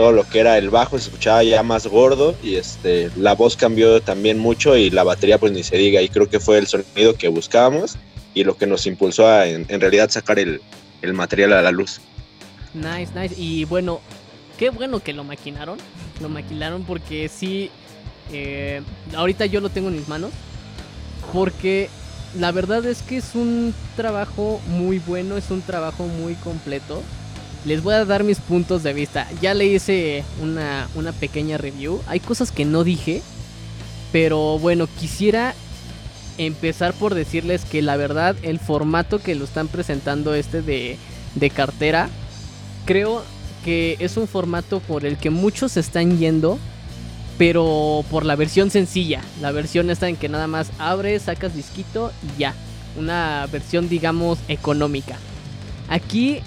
Todo lo que era el bajo se escuchaba ya más gordo y este la voz cambió también mucho y la batería pues ni se diga y creo que fue el sonido que buscábamos y lo que nos impulsó a en, realidad sacar el, material a la luz. Nice, nice. Y bueno, qué bueno que lo maquinaron. Lo maquilaron porque sí. Eh, ahorita yo lo tengo en mis manos. Porque la verdad es que es un trabajo muy bueno, es un trabajo muy completo. Les voy a dar mis puntos de vista. Ya le hice una, una pequeña review. Hay cosas que no dije. Pero bueno, quisiera empezar por decirles que la verdad el formato que lo están presentando este de, de cartera, creo que es un formato por el que muchos están yendo, pero por la versión sencilla, la versión esta en que nada más abres, sacas disquito y ya, una versión digamos económica. Aquí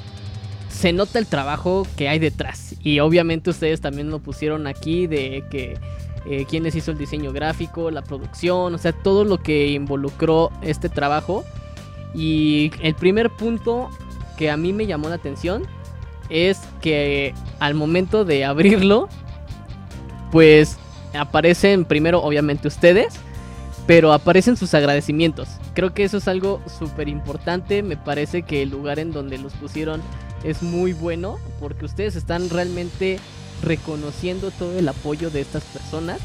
se nota el trabajo que hay detrás y obviamente ustedes también lo pusieron aquí de que eh, quiénes hizo el diseño gráfico, la producción, o sea, todo lo que involucró este trabajo. Y el primer punto que a mí me llamó la atención es que al momento de abrirlo, pues aparecen primero obviamente ustedes, pero aparecen sus agradecimientos. Creo que eso es algo súper importante, me parece que el lugar en donde los pusieron es muy bueno, porque ustedes están realmente reconociendo todo el apoyo de estas personas.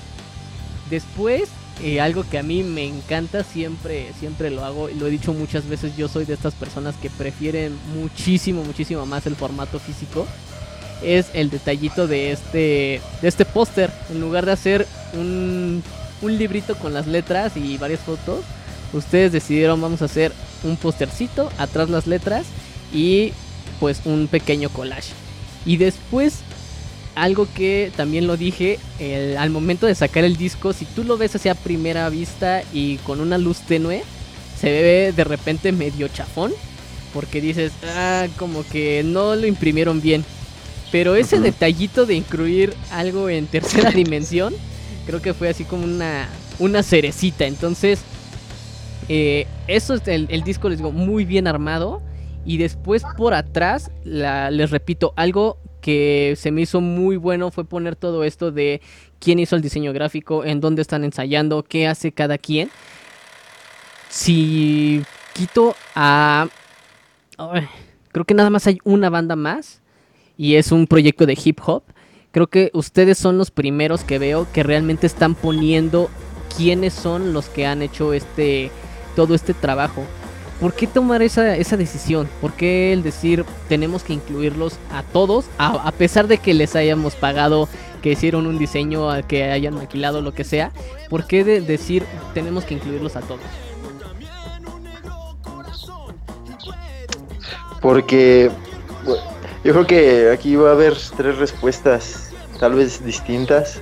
Después, eh, algo que a mí me encanta, siempre, siempre lo hago, lo he dicho muchas veces, yo soy de estas personas que prefieren muchísimo, muchísimo más el formato físico. Es el detallito de este, de este póster. En lugar de hacer un, un librito con las letras y varias fotos, ustedes decidieron vamos a hacer un póstercito, atrás las letras y pues un pequeño collage. Y después algo que también lo dije, al momento de sacar el disco, si tú lo ves hacia primera vista y con una luz tenue, se ve de repente medio chafón, porque dices, ah, como que no lo imprimieron bien. Pero ese detallito de incluir algo en tercera dimensión, creo que fue así como una, una cerecita. Entonces, eh, eso es el, disco, les digo, muy bien armado. Y después por atrás, les repito, algo que se me hizo muy bueno fue poner todo esto de quién hizo el diseño gráfico, en dónde están ensayando, qué hace cada quien. Si quito a... creo que nada más hay una banda más y es un proyecto de hip hop. Creo que ustedes son los primeros que veo que realmente están poniendo quiénes son los que han hecho este todo este trabajo. ¿Por qué tomar esa, esa decisión? ¿Por qué el decir tenemos que incluirlos a todos, a, pesar de que les hayamos pagado, que hicieron un diseño, que hayan maquilado, lo que sea? ¿Por qué de decir tenemos que incluirlos a todos? Porque yo creo que aquí va a haber tres respuestas, tal vez distintas,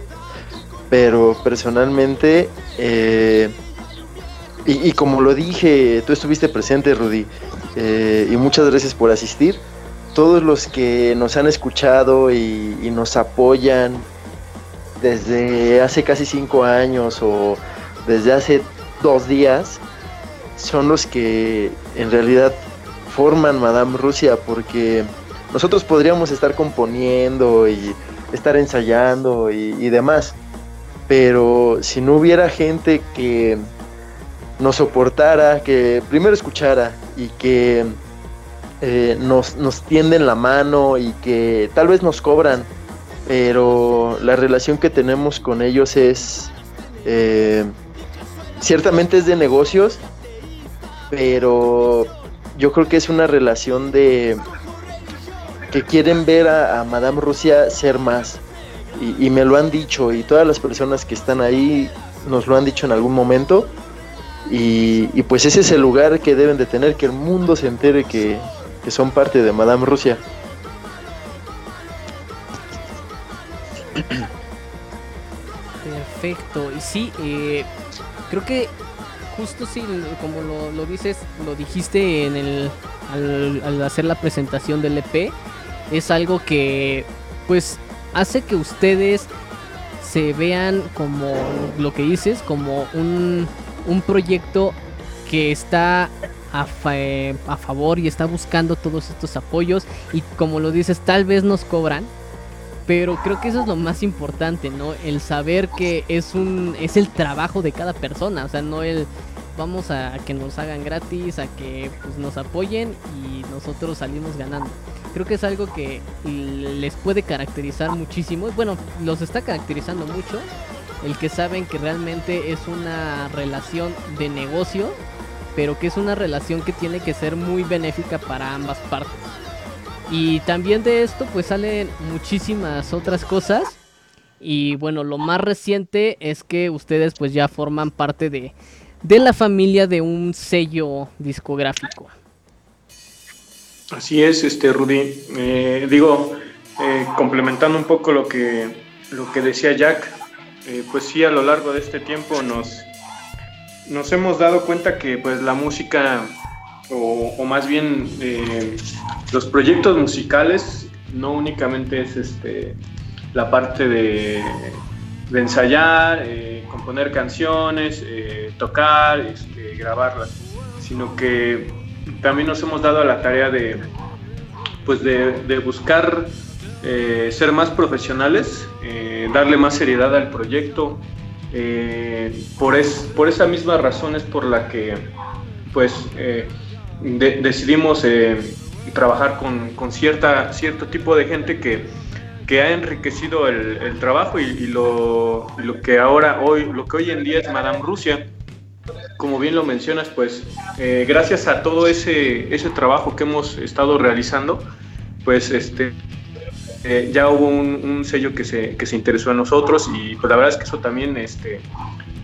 pero personalmente, eh, y, como lo dije, tú estuviste presente, Rudy, eh, y muchas gracias por asistir. Todos los que nos han escuchado y, y nos apoyan desde hace casi cinco años o desde hace dos días, son los que en realidad forman Madame Rusia, porque nosotros podríamos estar componiendo y estar ensayando y, demás, pero si no hubiera gente que nos soportara, que primero escuchara y que eh, nos, nos tienden la mano y que tal vez nos cobran, pero la relación que tenemos con ellos es, eh, ciertamente es de negocios, pero yo creo que es una relación de, que quieren ver a, Madame Rusia ser más. Y, me lo han dicho, y todas las personas que están ahí nos lo han dicho en algún momento. Y, pues ese es el lugar que deben de tener, que el mundo se entere que, son parte de Madame Rusia. Perfecto, y sí, eh, creo que justo sí, como lo, dices, lo dijiste en el, al, al hacer la presentación del EP, es algo que pues hace que ustedes se vean como lo que dices, como un, un proyecto que está a, a, favor y está buscando todos estos apoyos y como lo dices, tal vez nos cobran, pero creo que eso es lo más importante, ¿no? El saber que es un es el trabajo de cada persona, o sea, no el vamos a, que nos hagan gratis, a que pues, nos apoyen y nosotros salimos ganando creo que es algo que les puede caracterizar muchísimo. Bueno, los está caracterizando mucho. El que saben que realmente es una relación de negocio, pero que es una relación que tiene que ser muy benéfica para ambas partes. Y también de esto pues salen muchísimas otras cosas. Y bueno, lo más reciente es que ustedes pues ya forman parte de, de la familia de un sello discográfico. Así es, este Rudy. Eh, digo, eh, complementando un poco lo que, lo que decía Jack, eh, pues sí, a lo largo de este tiempo nos, nos hemos dado cuenta que pues la música, o, más bien los proyectos musicales, no únicamente es este, la parte de, ensayar, componer canciones, tocar, este, grabarlas, sino que también nos hemos dado a la tarea de, pues de, buscar eh, ser más profesionales, eh, darle más seriedad al proyecto. Eh, por, es, por esa misma razón es por la que pues, decidimos trabajar con, cierta, cierto tipo de gente que, que ha enriquecido el, trabajo y, lo, lo, que ahora hoy, lo que hoy en día es Madame Rusia como bien lo mencionas, pues eh, gracias a todo ese, ese trabajo que hemos estado realizando, pues este, eh, ya hubo un, sello que se, que se interesó en nosotros y pues la verdad es que eso también este,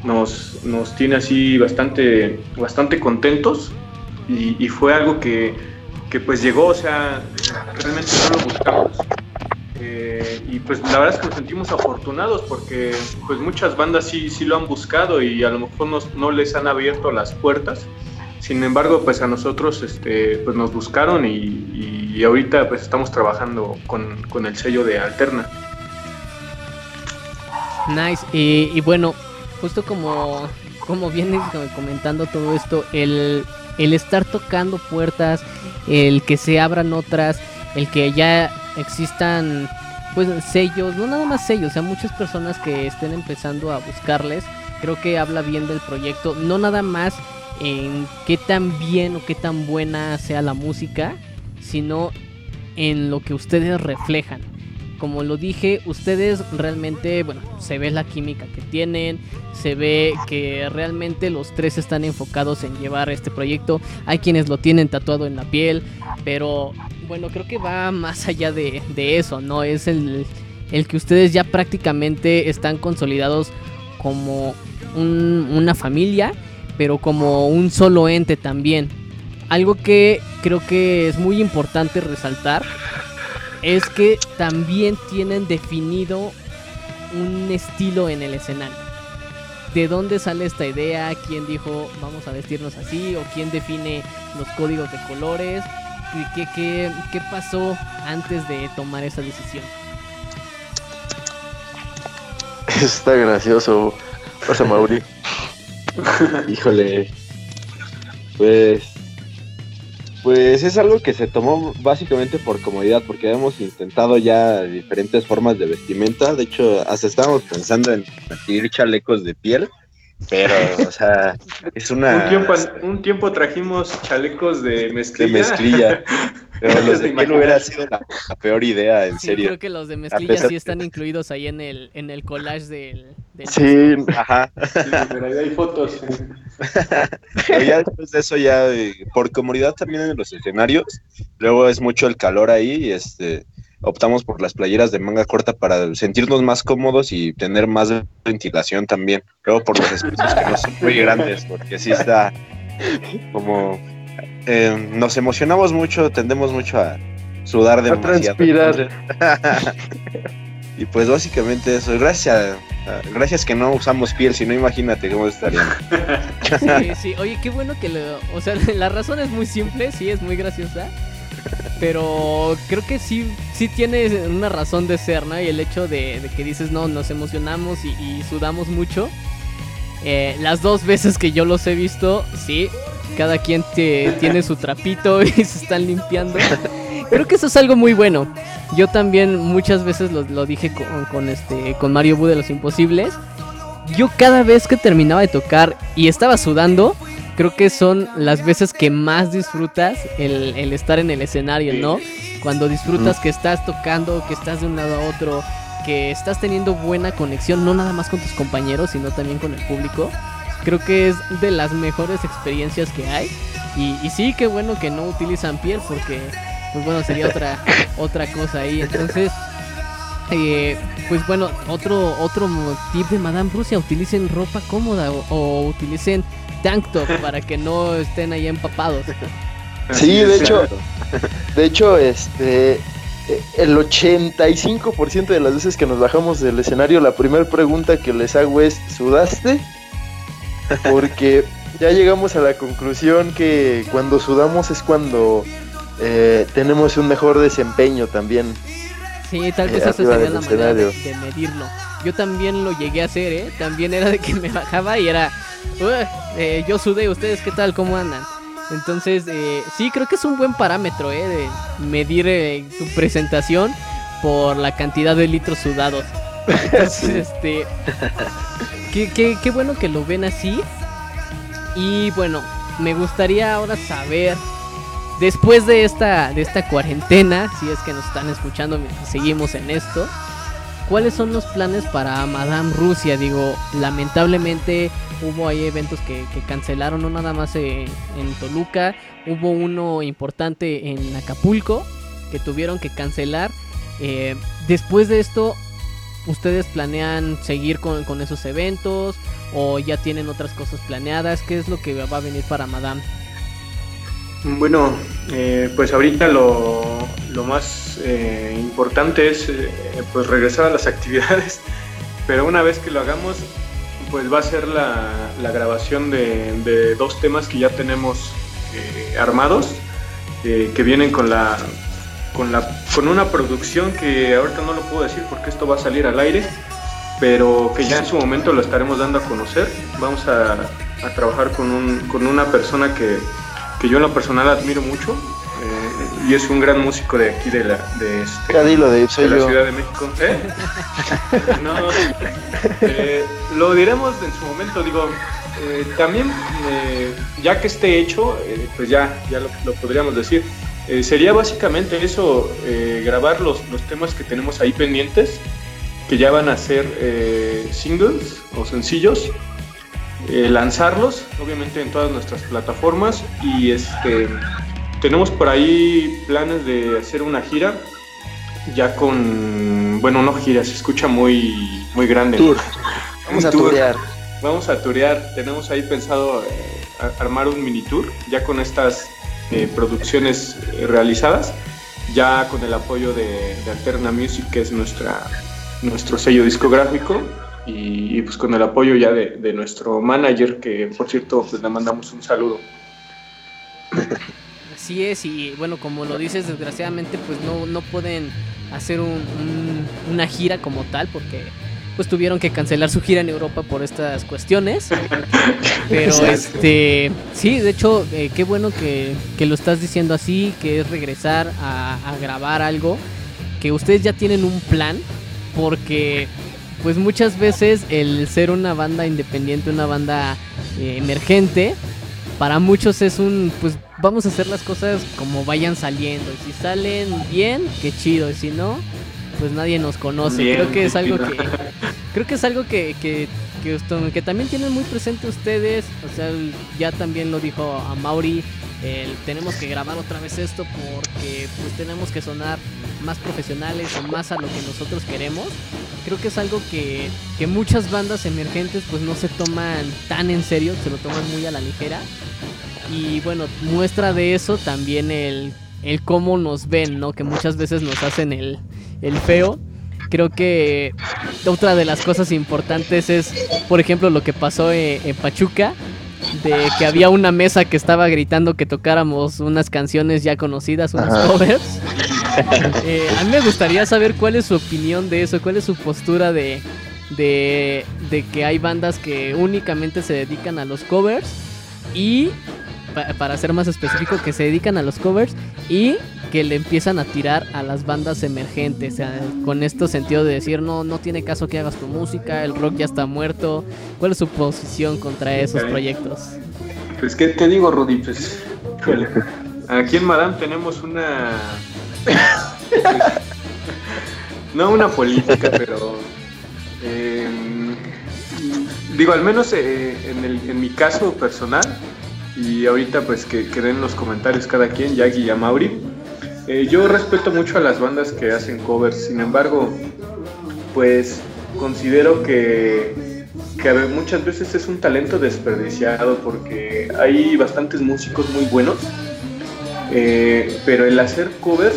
nos, nos tiene así bastante, bastante contentos y, fue algo que, que, pues llegó, o sea, realmente no lo buscamos. Eh, y pues la verdad es que nos sentimos afortunados porque pues muchas bandas sí, sí lo han buscado y a lo mejor no les han abierto las puertas. Sin embargo, pues a nosotros este, pues nos buscaron y, y ahorita pues estamos trabajando con, con, el sello de Alterna. Nice. Y, y bueno, justo como, como vienes comentando todo esto, el, el estar tocando puertas, el que se abran otras, el que ya existan pues sellos, no nada más sellos, o sea, muchas personas que estén empezando a buscarles, creo que habla bien del proyecto, no nada más en qué tan bien o qué tan buena sea la música, sino en lo que ustedes reflejan. Como lo dije, ustedes realmente, bueno, se ve la química que tienen, se ve que realmente los tres están enfocados en llevar este proyecto. Hay quienes lo tienen tatuado en la piel, pero bueno, creo que va más allá de, eso, ¿no? Es el, el, que ustedes ya prácticamente están consolidados como una familia, pero como un solo ente también. Algo que creo que es muy importante resaltar es que también tienen definido un estilo en el escenario. ¿De dónde sale esta idea? ¿Quién dijo vamos a vestirnos así? ¿O quién define los códigos de colores? ¿Qué, qué, qué pasó antes de tomar esa decisión? Está gracioso. Pasa, Mauri. Híjole. Pues pues es algo que se tomó básicamente por comodidad, porque hemos intentado ya diferentes formas de vestimenta. De hecho, hasta estábamos pensando en adquirir chalecos de piel, pero, o sea, es una. Un tiempo, un tiempo trajimos chalecos de mezclilla. De mezclilla. Pero los de piel hubiera sido la, peor idea, en serio. Creo que los de mezclilla sí están incluidos ahí en el, en el collage del. sí, ajá. pero ahí hay fotos. pero ya después de eso, ya por comodidad también en los escenarios, luego es mucho el calor ahí y este optamos por las playeras de manga corta para sentirnos más cómodos y tener más ventilación también. Luego por los espacios que no son muy grandes, porque sí está como eh, nos emocionamos mucho, tendemos mucho a sudar demasiado. transpirar. y pues básicamente eso. Gracias, gracias que no usamos piel, si no imagínate cómo estaríamos. sí, sí. Oye, qué bueno que lo, o sea, la razón es muy simple, sí, es muy graciosa. Pero creo que sí, sí tiene una razón de ser, ¿no? Y el hecho de, que dices, no, nos emocionamos y, sudamos mucho. Eh, las dos veces que yo los he visto, sí, cada quien tiene su trapito y se están limpiando. Creo que eso es algo muy bueno. Yo también muchas veces lo, dije con, este, con Mario Bu de los Imposibles. Yo cada vez que terminaba de tocar y estaba sudando, creo que son las veces que más disfrutas el, estar en el escenario, ¿no? Cuando disfrutas que estás tocando, que estás de un lado a otro, que estás teniendo buena conexión, no nada más con tus compañeros, sino también con el público creo que es de las mejores experiencias que hay. Y, sí, qué bueno que no utilizan piel porque, pues bueno, sería otra, otra cosa ahí. Entonces, eh, pues bueno, otro, otro tip de Madame Rusia, utilicen ropa cómoda o, utilicen tank top para que no estén ahí empapados. Sí, de hecho, de hecho, este, el 85% de las veces que nos bajamos del escenario, la primera pregunta que les hago es, ¿sudaste? porque ya llegamos a la conclusión que cuando sudamos es cuando eh, tenemos un mejor desempeño también. Sí, tal vez eh, esa sería la manera de, medirlo. Yo también lo llegué a hacer, ¿eh? También era de que me bajaba y era, eh, yo sudé, ¿ustedes qué tal? ¿Cómo andan? Entonces, sí, creo que es un buen parámetro, ¿eh? De medir tu presentación por la cantidad de litros sudados. Entonces, este, Qué, bueno que lo ven así. Y bueno, me gustaría ahora saber, después de esta, de esta cuarentena, si es que nos están escuchando mientras seguimos en esto, ¿cuáles son los planes para Madame Rusia? Digo, lamentablemente hubo ahí eventos que, cancelaron, no nada más en, Toluca, hubo uno importante en Acapulco que tuvieron que cancelar. Eh, después de esto, ¿Ustedes planean seguir con, esos eventos o ya tienen otras cosas planeadas? ¿Qué es lo que va a venir para Madame? Bueno, eh, pues ahorita lo, lo más eh, importante es eh, pues regresar a las actividades, pero una vez que lo hagamos, pues va a ser la, la grabación de, de, dos temas que ya tenemos armados, que vienen con la, con, la, con una producción que ahorita no lo puedo decir porque esto va a salir al aire, pero que ya en su momento lo estaremos dando a conocer. Vamos a, a trabajar con, un, con una persona que, que, yo en lo personal admiro mucho eh, y es un gran músico de aquí de la, de este, de, de la Ciudad de México. ¿Eh? no, eh, lo diremos en su momento, digo, eh, también ya que esté hecho, pues ya, ya lo, lo podríamos decir. sería básicamente eso, grabar los, los temas que tenemos ahí pendientes, que ya van a ser singles o sencillos, eh, lanzarlos, obviamente en todas nuestras plataformas y este tenemos por ahí planes de hacer una gira ya con bueno no gira se escucha muy muy grande vamos a turear. Vamos a turear. Tenemos ahí pensado eh, armar un mini tour ya con estas eh, producciones realizadas ya con el apoyo de, de Alterna Music que es nuestra nuestro sello discográfico y, pues con el apoyo ya de, nuestro manager, que por cierto pues le mandamos un saludo. Así es, y bueno, como lo dices, desgraciadamente pues no, no pueden hacer una gira como tal porque pues tuvieron que cancelar su gira en Europa por estas cuestiones. Pero este, sí, de hecho, eh, qué bueno que, que, lo estás diciendo así, que es regresar a, a grabar algo, que ustedes ya tienen un plan, porque pues muchas veces el ser una banda independiente, una banda eh, emergente, para muchos es un, pues vamos a hacer las cosas como vayan saliendo. Y si salen bien, qué chido. Y si no, pues nadie nos conoce. creo que es algo que, creo que es algo que, que, que, también tienen muy presente ustedes. O sea, ya también lo dijo a Mauri. tenemos que grabar otra vez esto porque pues tenemos que sonar más profesionales o más a lo que nosotros queremos creo que es algo que, que muchas bandas emergentes pues no se toman tan en serio, se lo toman muy a la ligera. Y bueno, muestra de eso también el, el cómo nos ven, ¿no? Que muchas veces nos hacen el, el feo. Creo que otra de las cosas importantes es, por ejemplo, lo que pasó en, en Pachuca, de que había una mesa que estaba gritando que tocáramos unas canciones ya conocidas, unos covers. Eh, a mí me gustaría saber cuál es su opinión de eso, cuál es su postura de, de, que hay bandas que únicamente se dedican a los covers y, para ser más específico, que se dedican a los covers y que le empiezan a tirar a las bandas emergentes, con esto sentido de decir, no, no tiene caso que hagas tu música, el rock ya está muerto. ¿Cuál es su posición contra esos proyectos? Pues, ¿qué te digo, Rudy? Pues, aquí en Madame tenemos una... no una política, pero... Em, digo, al menos eh, en, el, en mi caso personal, y ahorita pues que, que den los comentarios cada quien, Yagi y Amauri, eh, yo respeto mucho a las bandas que hacen covers, sin embargo, pues considero que, que muchas veces es un talento desperdiciado porque hay bastantes músicos muy buenos, eh, pero el hacer covers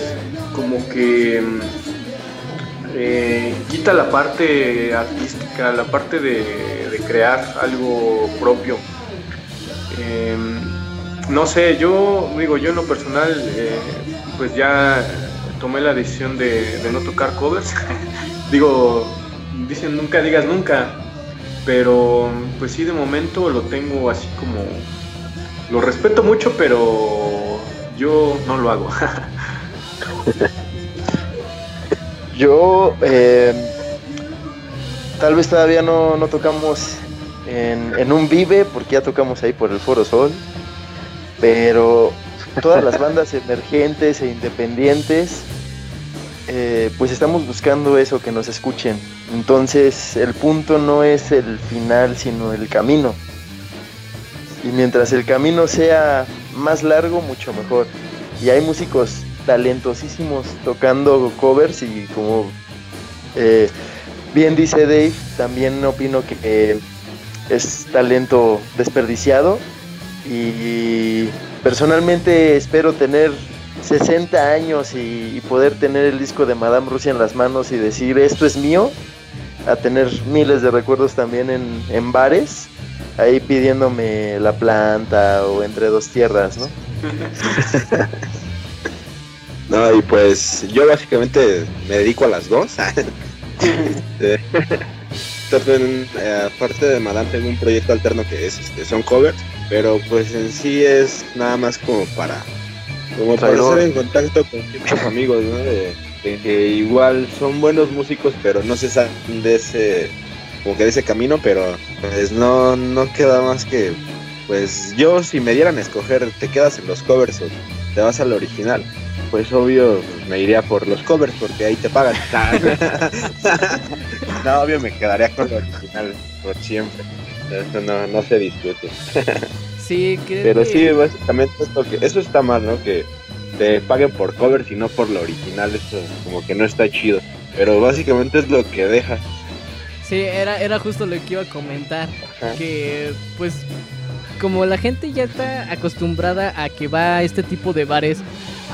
como que eh, quita la parte artística, la parte de, de crear algo propio. No sé, yo digo, yo en lo personal pues ya tomé la decisión de, no tocar covers. Digo, dicen nunca digas nunca, pero pues sí, de momento lo tengo así como... Lo respeto mucho, pero yo no lo hago. yo eh, tal vez todavía no, tocamos en, en, un Vive, porque ya tocamos ahí por el Foro Sol, pero todas las bandas emergentes e independientes, eh, pues estamos buscando eso, que nos escuchen. Entonces el punto no es el final, sino el camino. Y mientras el camino sea más largo, mucho mejor. Y hay músicos talentosísimos tocando covers y como eh, bien dice Dave, también opino que es talento desperdiciado y personalmente espero tener 60 años y, poder tener el disco de Madame Rusia en las manos y decir esto es mío, a tener miles de recuerdos también en, en bares, ahí pidiéndome la planta o entre dos tierras, ¿no? no, y pues yo básicamente me dedico a las dos. También, eh, aparte de Madame, tengo un proyecto alterno que es, este, son covers, pero pues en sí es nada más como para, como para estar en contacto con muchos amigos, ¿no? De, que igual son buenos músicos, pero no se salen de ese, como que de ese camino, pero pues no, no queda más que, pues yo si me dieran a escoger, te quedas en los covers o te vas al original pues obvio me iría por los covers porque ahí te pagan. no, obvio me quedaría con lo original por siempre. Eso no, no se discute. sí, Pero sí, básicamente eso está mal, ¿no? Que te paguen por covers y no por lo original. Eso como que no está chido. Pero básicamente es lo que deja. Sí, era, era justo lo que iba a comentar. Que pues como la gente ya está acostumbrada a que va a este tipo de bares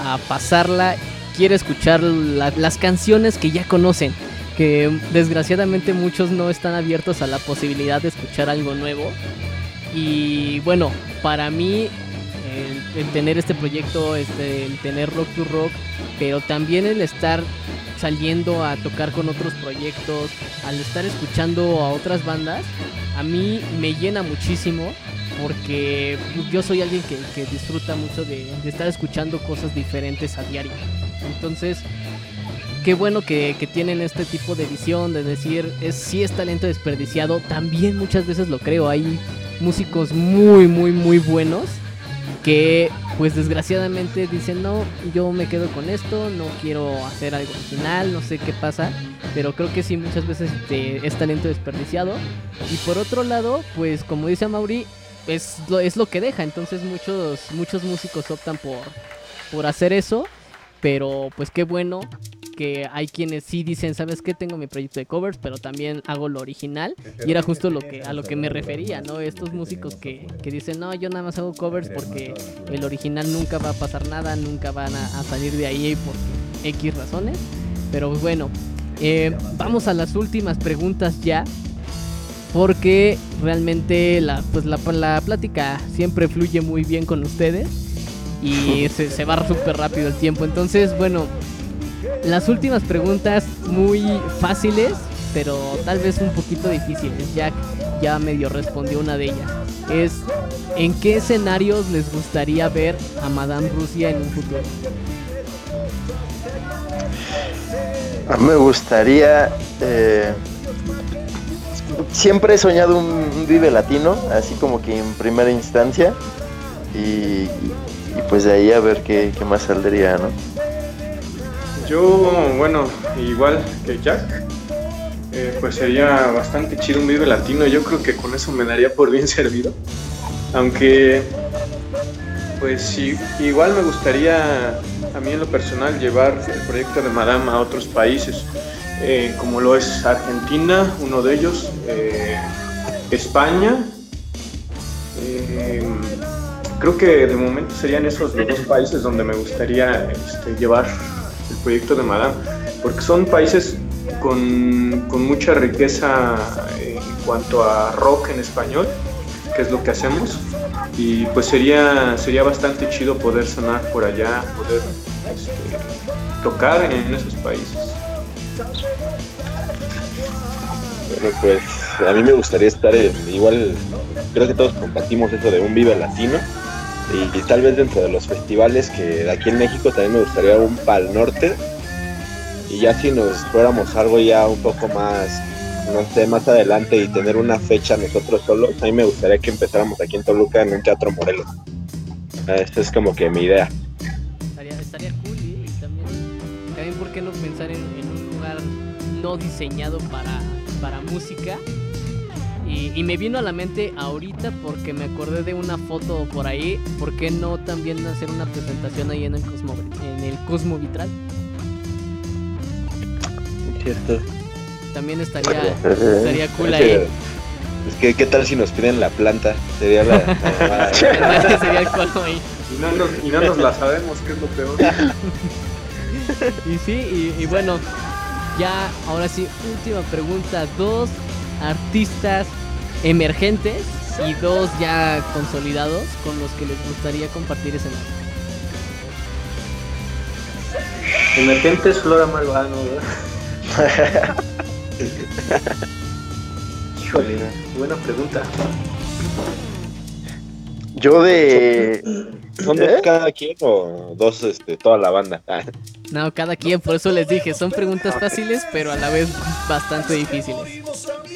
a pasarla, quiere escuchar las canciones que ya conocen, que desgraciadamente muchos no están abiertos a la posibilidad de escuchar algo nuevo. Y bueno, para mí el, tener este proyecto, este, el tener Rock to Rock, pero también el estar saliendo a tocar con otros proyectos, al estar escuchando a otras bandas, a mí me llena muchísimo porque yo soy alguien que, disfruta mucho de, estar escuchando cosas diferentes a diario. Entonces, qué bueno que, tienen este tipo de visión, de decir, es, sí es talento desperdiciado, también muchas veces lo creo, hay músicos muy, muy, muy buenos que pues desgraciadamente dicen no, yo me quedo con esto, no quiero hacer algo original, no sé qué pasa, pero creo que sí muchas veces es talento desperdiciado. Y por otro lado, pues como dice Mauri, es lo, es lo que deja. Entonces muchos, muchos músicos optan por, por hacer eso. Pero pues qué bueno que hay quienes sí dicen, ¿sabes qué? Tengo mi proyecto de covers, pero también hago lo original. Y era justo lo que, a lo que me refería, ¿no? Estos músicos que, dicen, no, yo nada más hago covers porque el original nunca va a pasar nada, nunca van a, salir de ahí por X razones. Pero pues, bueno, eh, vamos a las últimas preguntas ya porque realmente la, pues la, la plática siempre fluye muy bien con ustedes y se, va súper rápido el tiempo. Entonces, bueno, las últimas preguntas muy fáciles, pero tal vez un poquito difíciles. Jack ya medio respondió una de ellas. Es, ¿en qué escenarios les gustaría ver a Madame Rusia en un futuro? A mí me gustaría... Eh siempre he soñado un, Vive Latino, así como que en primera instancia. Y, pues de ahí a ver qué, más saldría, ¿no? Yo, bueno, igual que Jack, eh, pues sería bastante chido un Vive Latino. Yo creo que con eso me daría por bien servido. Aunque, pues sí, igual me gustaría a mí en lo personal llevar el proyecto de Madame a otros países. Eh, como lo es Argentina, uno de ellos, eh, España. Eh, creo que de momento serían esos los dos países donde me gustaría este, llevar el proyecto de Madame, porque son países con, con mucha riqueza en cuanto a rock en español, que es lo que hacemos, y pues sería, sería bastante chido poder sonar por allá, poder este, tocar en esos países. Pues a mí me gustaría estar igual, creo que todos compartimos eso de un Vive Latino. Y, tal vez dentro de los festivales que aquí en México también me gustaría un Pal Norte. Y ya si nos fuéramos algo ya un poco más, no sé, más adelante y tener una fecha nosotros solos, a mí me gustaría que empezáramos aquí en Toluca en un Teatro Morelos. Esta es como que mi idea. Estaría, cool y también, también, ¿por qué no pensar en un lugar no diseñado para para música. Y, me vino a la mente ahorita porque me acordé de una foto por ahí. ¿Por qué no también hacer una presentación ahí en el Cosmo, en el Cosmo Vitral? Cierto. También estaría, estaría cool ahí. Es que, ¿qué tal si nos piden la planta? Sería la. sería el ahí. Y no, nos, y no nos la sabemos, que es lo peor. y sí, y, y bueno, ya ahora sí, última pregunta. Dos artistas emergentes y dos ya consolidados con los que les gustaría compartir ese nombre. Emergente es Flora Malvano, ¿verdad? Híjole, buena pregunta. Yo de. ¿Son dos ¿Eh? cada quien o dos, este, toda la banda? Ah, No, cada quien, por eso les dije, son preguntas fáciles, pero a la vez bastante difíciles.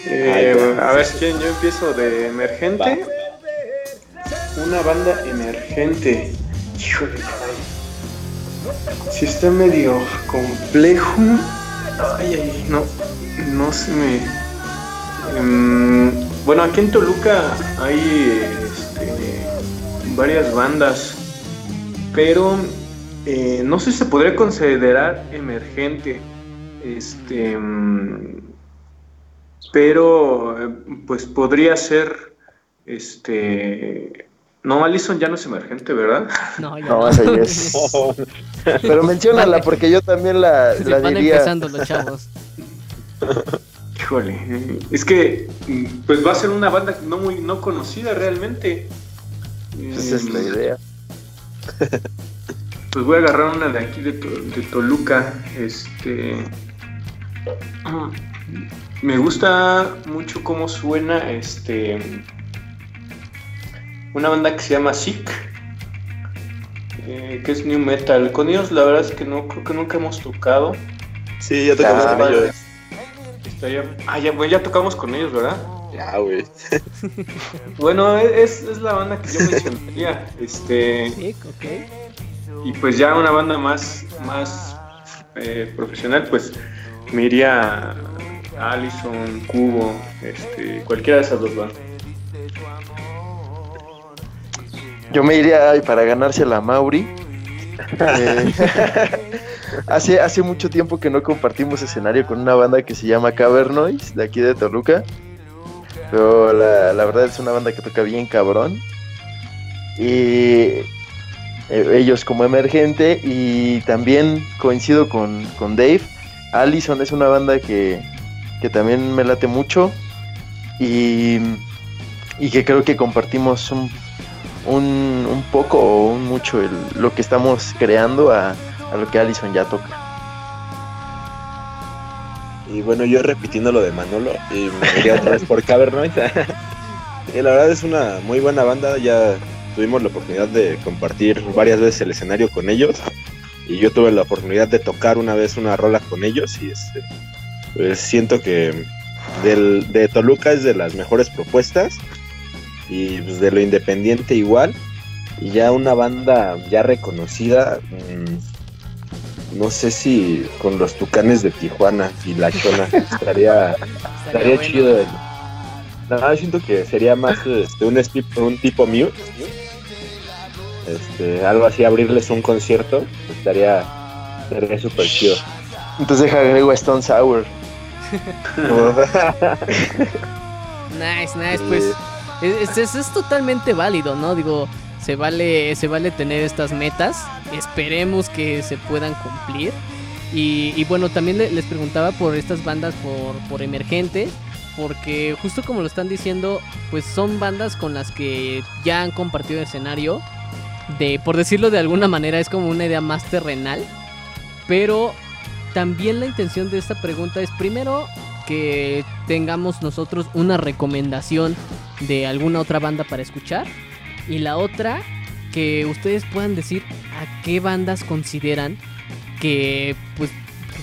Eh, a ver si quieren, yo empiezo de emergente. Una banda emergente. Híjole. Si está medio complejo. Ay, ay, no. No se me. Em, bueno, aquí en Toluca hay este, varias bandas. Pero eh, no sé si se podría considerar emergente. Este. pero eh, pues podría ser este no Alison ya no es emergente verdad No, ya No, no. esa ya es. Pero menciónala porque yo también la, la van diría. empezando los chavos. híjole es que pues va a ser una banda no muy no conocida realmente Esa es la Eh, idea. pues voy a agarrar una de aquí de, To- de Toluca este me gusta mucho cómo suena este una banda que se llama Sick eh, que es new metal con ellos la verdad es que no creo que nunca hemos tocado Sí, ya tocamos Ah, con ellos. Estaría- ah ya, bueno, ya tocamos con ellos verdad Ya, güey. bueno es, es la banda que yo mencionaría este Sí, ok. Y pues ya una banda más, más eh, profesional, pues me iría a Allison, Cubo, este, cualquiera de esas dos bandas. Yo me iría ay, para ganarse a la Mauri. Eh, hace, hace mucho tiempo que no compartimos escenario con una banda que se llama Cavernoise, de aquí de Toluca. Pero la, la verdad es una banda que toca bien cabrón. Y eh, ellos como emergente. Y también coincido con, con Dave. Allison es una banda que, que también me late mucho. Y, y que creo que compartimos un un, poco o un mucho lo que estamos creando a, a lo que Allison ya toca. Y bueno, yo repitiendo lo de Manolo, y me iría otra vez por Cavernoid. y la verdad es una muy buena banda, ya tuvimos la oportunidad de compartir varias veces el escenario con ellos. Y yo tuve la oportunidad de tocar una vez una rola con ellos y este, pues siento que del, de Toluca es de las mejores propuestas y pues, de lo independiente igual. Y ya una banda ya reconocida, mm, no sé si con los Tucanes de Tijuana y La Chona estaría, estaría bueno. chido. el- No, yo siento que sería más este, un, un tipo Mute. Este, algo así, abrirles un concierto, estaría estaría súper chido. Entonces deja agrego a Stone Sour. Nice, nice, pues es, es- es totalmente válido, ¿no? Digo, se vale, se vale tener estas metas, esperemos que se puedan cumplir. Y, bueno, también le- les preguntaba por estas bandas por, por emergente, porque justo como lo están diciendo, pues son bandas con las que ya han compartido escenario. De, por decirlo de alguna manera, es como una idea más terrenal. Pero también la intención de esta pregunta es primero que tengamos nosotros una recomendación de alguna otra banda para escuchar. Y la otra, que ustedes puedan decir a qué bandas consideran que pues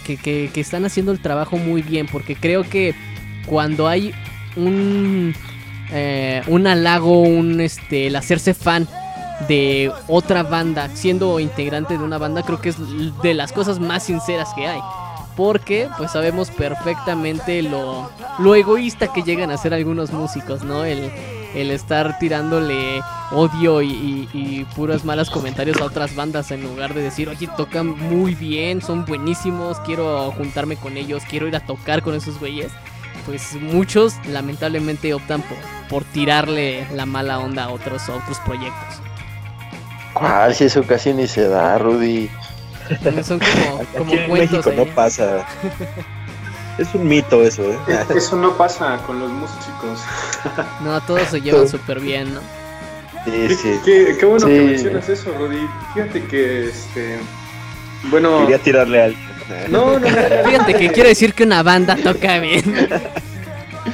que, que- están haciendo el trabajo muy bien. Porque creo que cuando hay un eh, un halago, un este el hacerse fan de otra banda, siendo integrante de una banda, creo que es de las cosas más sinceras que hay. Porque pues sabemos perfectamente lo, lo egoísta que llegan a ser algunos músicos, ¿no? El, el estar tirándole odio y, y, y puros malos comentarios a otras bandas en lugar de decir, oye, tocan muy bien, son buenísimos, quiero juntarme con ellos, quiero ir a tocar con esos güeyes. Pues muchos lamentablemente optan por, por tirarle la mala onda a otros, a otros proyectos. ¿Cuál? Si eso casi ni se da, Rudy. Son como, como Aquí en cuentos. México no pasa. Es un mito eso, ¿eh? Es- Eso no pasa con los músicos. No, todos se llevan súper bien, ¿no? Sí, Qué, sí. qué- qué bueno Sí. que mencionas eso, Rudy. Fíjate que, este, bueno, Quería tirarle a alguien. no, no, no. Fíjate que quiere decir que una banda toca bien.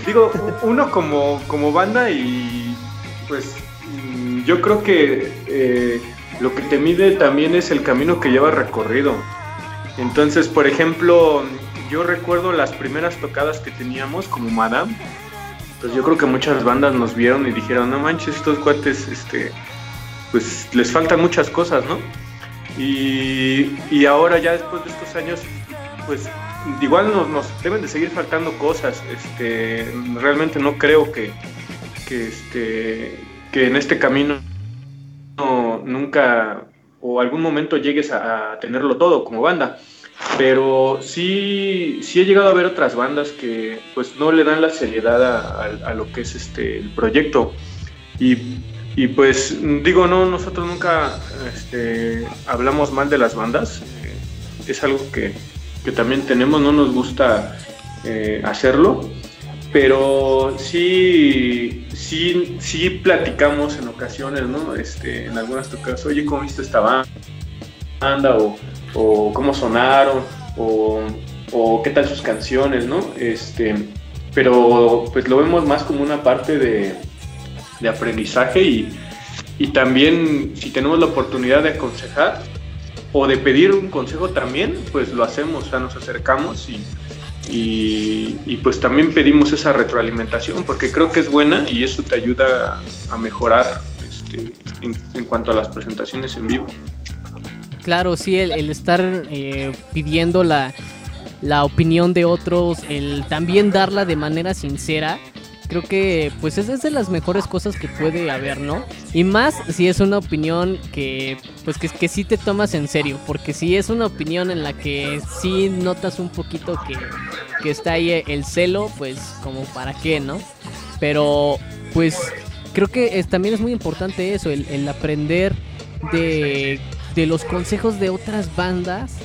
Digo, uno como, como banda y pues mm, yo creo que eh, lo que te mide también es el camino que llevas recorrido. Entonces, por ejemplo, yo recuerdo las primeras tocadas que teníamos como Madame. Pues yo creo que muchas bandas nos vieron y dijeron, no manches, estos cuates, este, pues les faltan muchas cosas, ¿no? Y, y ahora ya después de estos años, pues igual nos, deben de seguir faltando cosas. Este, realmente no creo que, que, este, que en este camino no- nunca o algún momento llegues a tenerlo todo como banda. Pero sí, sí he llegado a ver otras bandas que pues no le dan la seriedad a, lo que es este el proyecto. Y, y, pues digo, no, nosotros nunca este, hablamos mal de las bandas. eh, es algo que, que también tenemos, no nos gusta eh, hacerlo, pero sí, sí, sí platicamos en ocasiones, ¿no? Este, en algunas tocadas, oye, ¿cómo viste esta banda? O, o cómo sonaron, o, o qué tal sus canciones, ¿no? Este, pero pues lo vemos más como una parte de, de aprendizaje y, y también si tenemos la oportunidad de aconsejar o de pedir un consejo también, pues lo hacemos, o nos acercamos y, y, pues también pedimos esa retroalimentación porque creo que es buena y eso te ayuda a mejorar este, en cuanto a las presentaciones en vivo. Claro, sí, el, estar eh, pidiendo la, la opinión de otros, el también darla de manera sincera, creo que pues es, es de las mejores cosas que puede haber, ¿no? Y más si es una opinión que pues que, que sí te tomas en serio, porque si es una opinión en la que sí notas un poquito que, que está ahí el celo, pues como para qué, ¿no? Pero pues creo que es, también es muy importante eso, el aprender de, de los consejos de otras bandas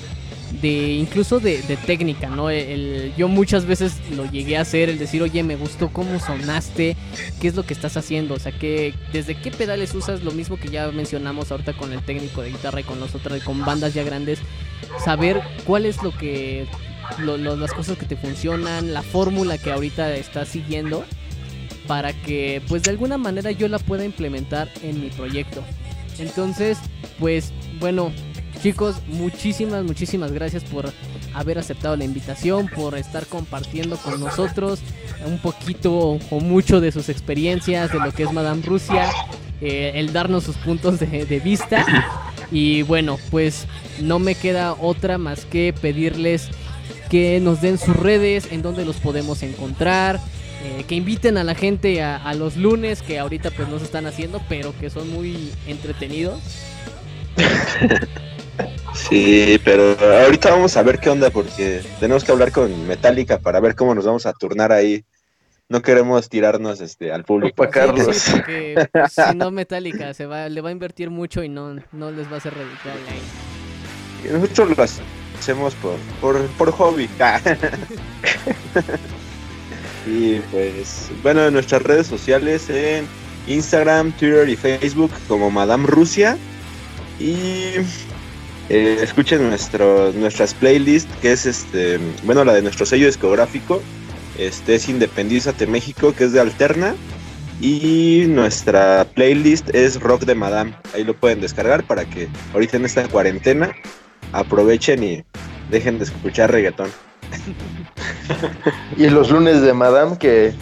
de incluso de, de técnica, ¿no? El, yo muchas veces lo llegué a hacer, el decir, oye, me gustó cómo sonaste, qué es lo que estás haciendo, o sea, que desde qué pedales usas, lo mismo que ya mencionamos ahorita con el técnico de guitarra y con los otros, con bandas ya grandes, saber cuál es lo que, las cosas que te funcionan, la fórmula que ahorita estás siguiendo, para que, pues de alguna manera yo la pueda implementar en mi proyecto. Entonces, pues bueno, chicos, muchísimas, muchísimas gracias por haber aceptado la invitación, por estar compartiendo con nosotros un poquito o mucho de sus experiencias, de lo que es Madame Rusia, eh, el darnos sus puntos de, de, vista. Y bueno, pues no me queda otra más que pedirles que nos den sus redes, en donde los podemos encontrar. Eh, que inviten a la gente a, a, los lunes que ahorita pues no se están haciendo, pero que son muy entretenidos. Sí, pero ahorita vamos a ver qué onda porque tenemos que hablar con Metallica para ver cómo nos vamos a turnar ahí. No queremos tirarnos este al público. Para Carlos. Sí, porque pues, si no Metallica se va, le va a invertir mucho y no, no les va a hacer redituable ahí. Nosotros lo hacemos por, por, por hobby. y pues, bueno, en nuestras redes sociales en Instagram, Twitter y Facebook como Madame Rusia. Y eh, escuchen nuestro, nuestras playlists, que es este, bueno, la de nuestro sello discográfico, este es Independízate México, que es de Alterna. Y nuestra playlist es Rock de Madame. Ahí lo pueden descargar para que ahorita en esta cuarentena aprovechen y dejen de escuchar reggaetón. y los lunes de Madame, que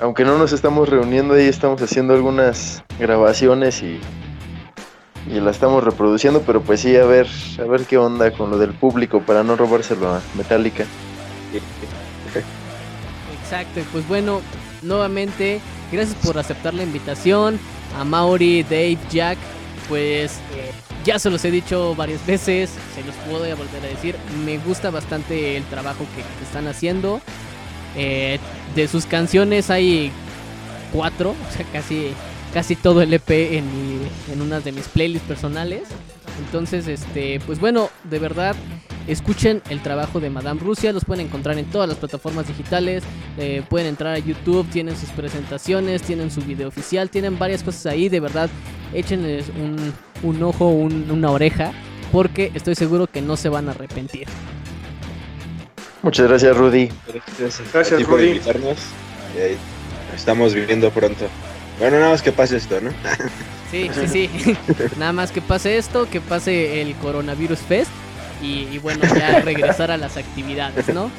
aunque no nos estamos reuniendo ahí, estamos haciendo algunas grabaciones y y la estamos reproduciendo, pero pues sí, a ver, a ver qué onda con lo del público para no robárselo a Metallica. Exacto, pues bueno, nuevamente, gracias por aceptar la invitación a Mauri, Dave, Jack, pues eh, ya se los he dicho varias veces, se los puedo volver a decir, me gusta bastante el trabajo que, están haciendo. Eh, de sus canciones hay cuatro, o sea, casi casi todo el EP en, mi, en una de mis playlists personales. Entonces, este, pues bueno, de verdad, escuchen el trabajo de Madame Rusia, los pueden encontrar en todas las plataformas digitales, eh, pueden entrar a YouTube, tienen sus presentaciones, tienen su video oficial, tienen varias cosas ahí, de verdad, échenles un, un ojo, una oreja, porque estoy seguro que no se van a arrepentir. Muchas gracias, Rudy. Gracias, Rudy. Por invitarnos. estamos viviendo pronto. Bueno, nada más que pase esto, ¿no? sí, sí, sí. nada más que pase esto, que pase el Coronavirus Fest y, bueno, ya regresar a las actividades, ¿no?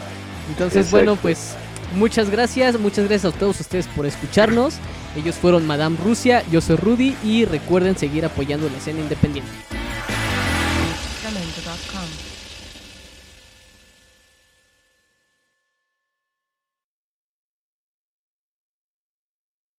Entonces, bueno, pues muchas gracias, muchas gracias a todos ustedes por escucharnos. Ellos fueron Madame Rusia, yo soy Rudy y recuerden seguir apoyando la escena independiente.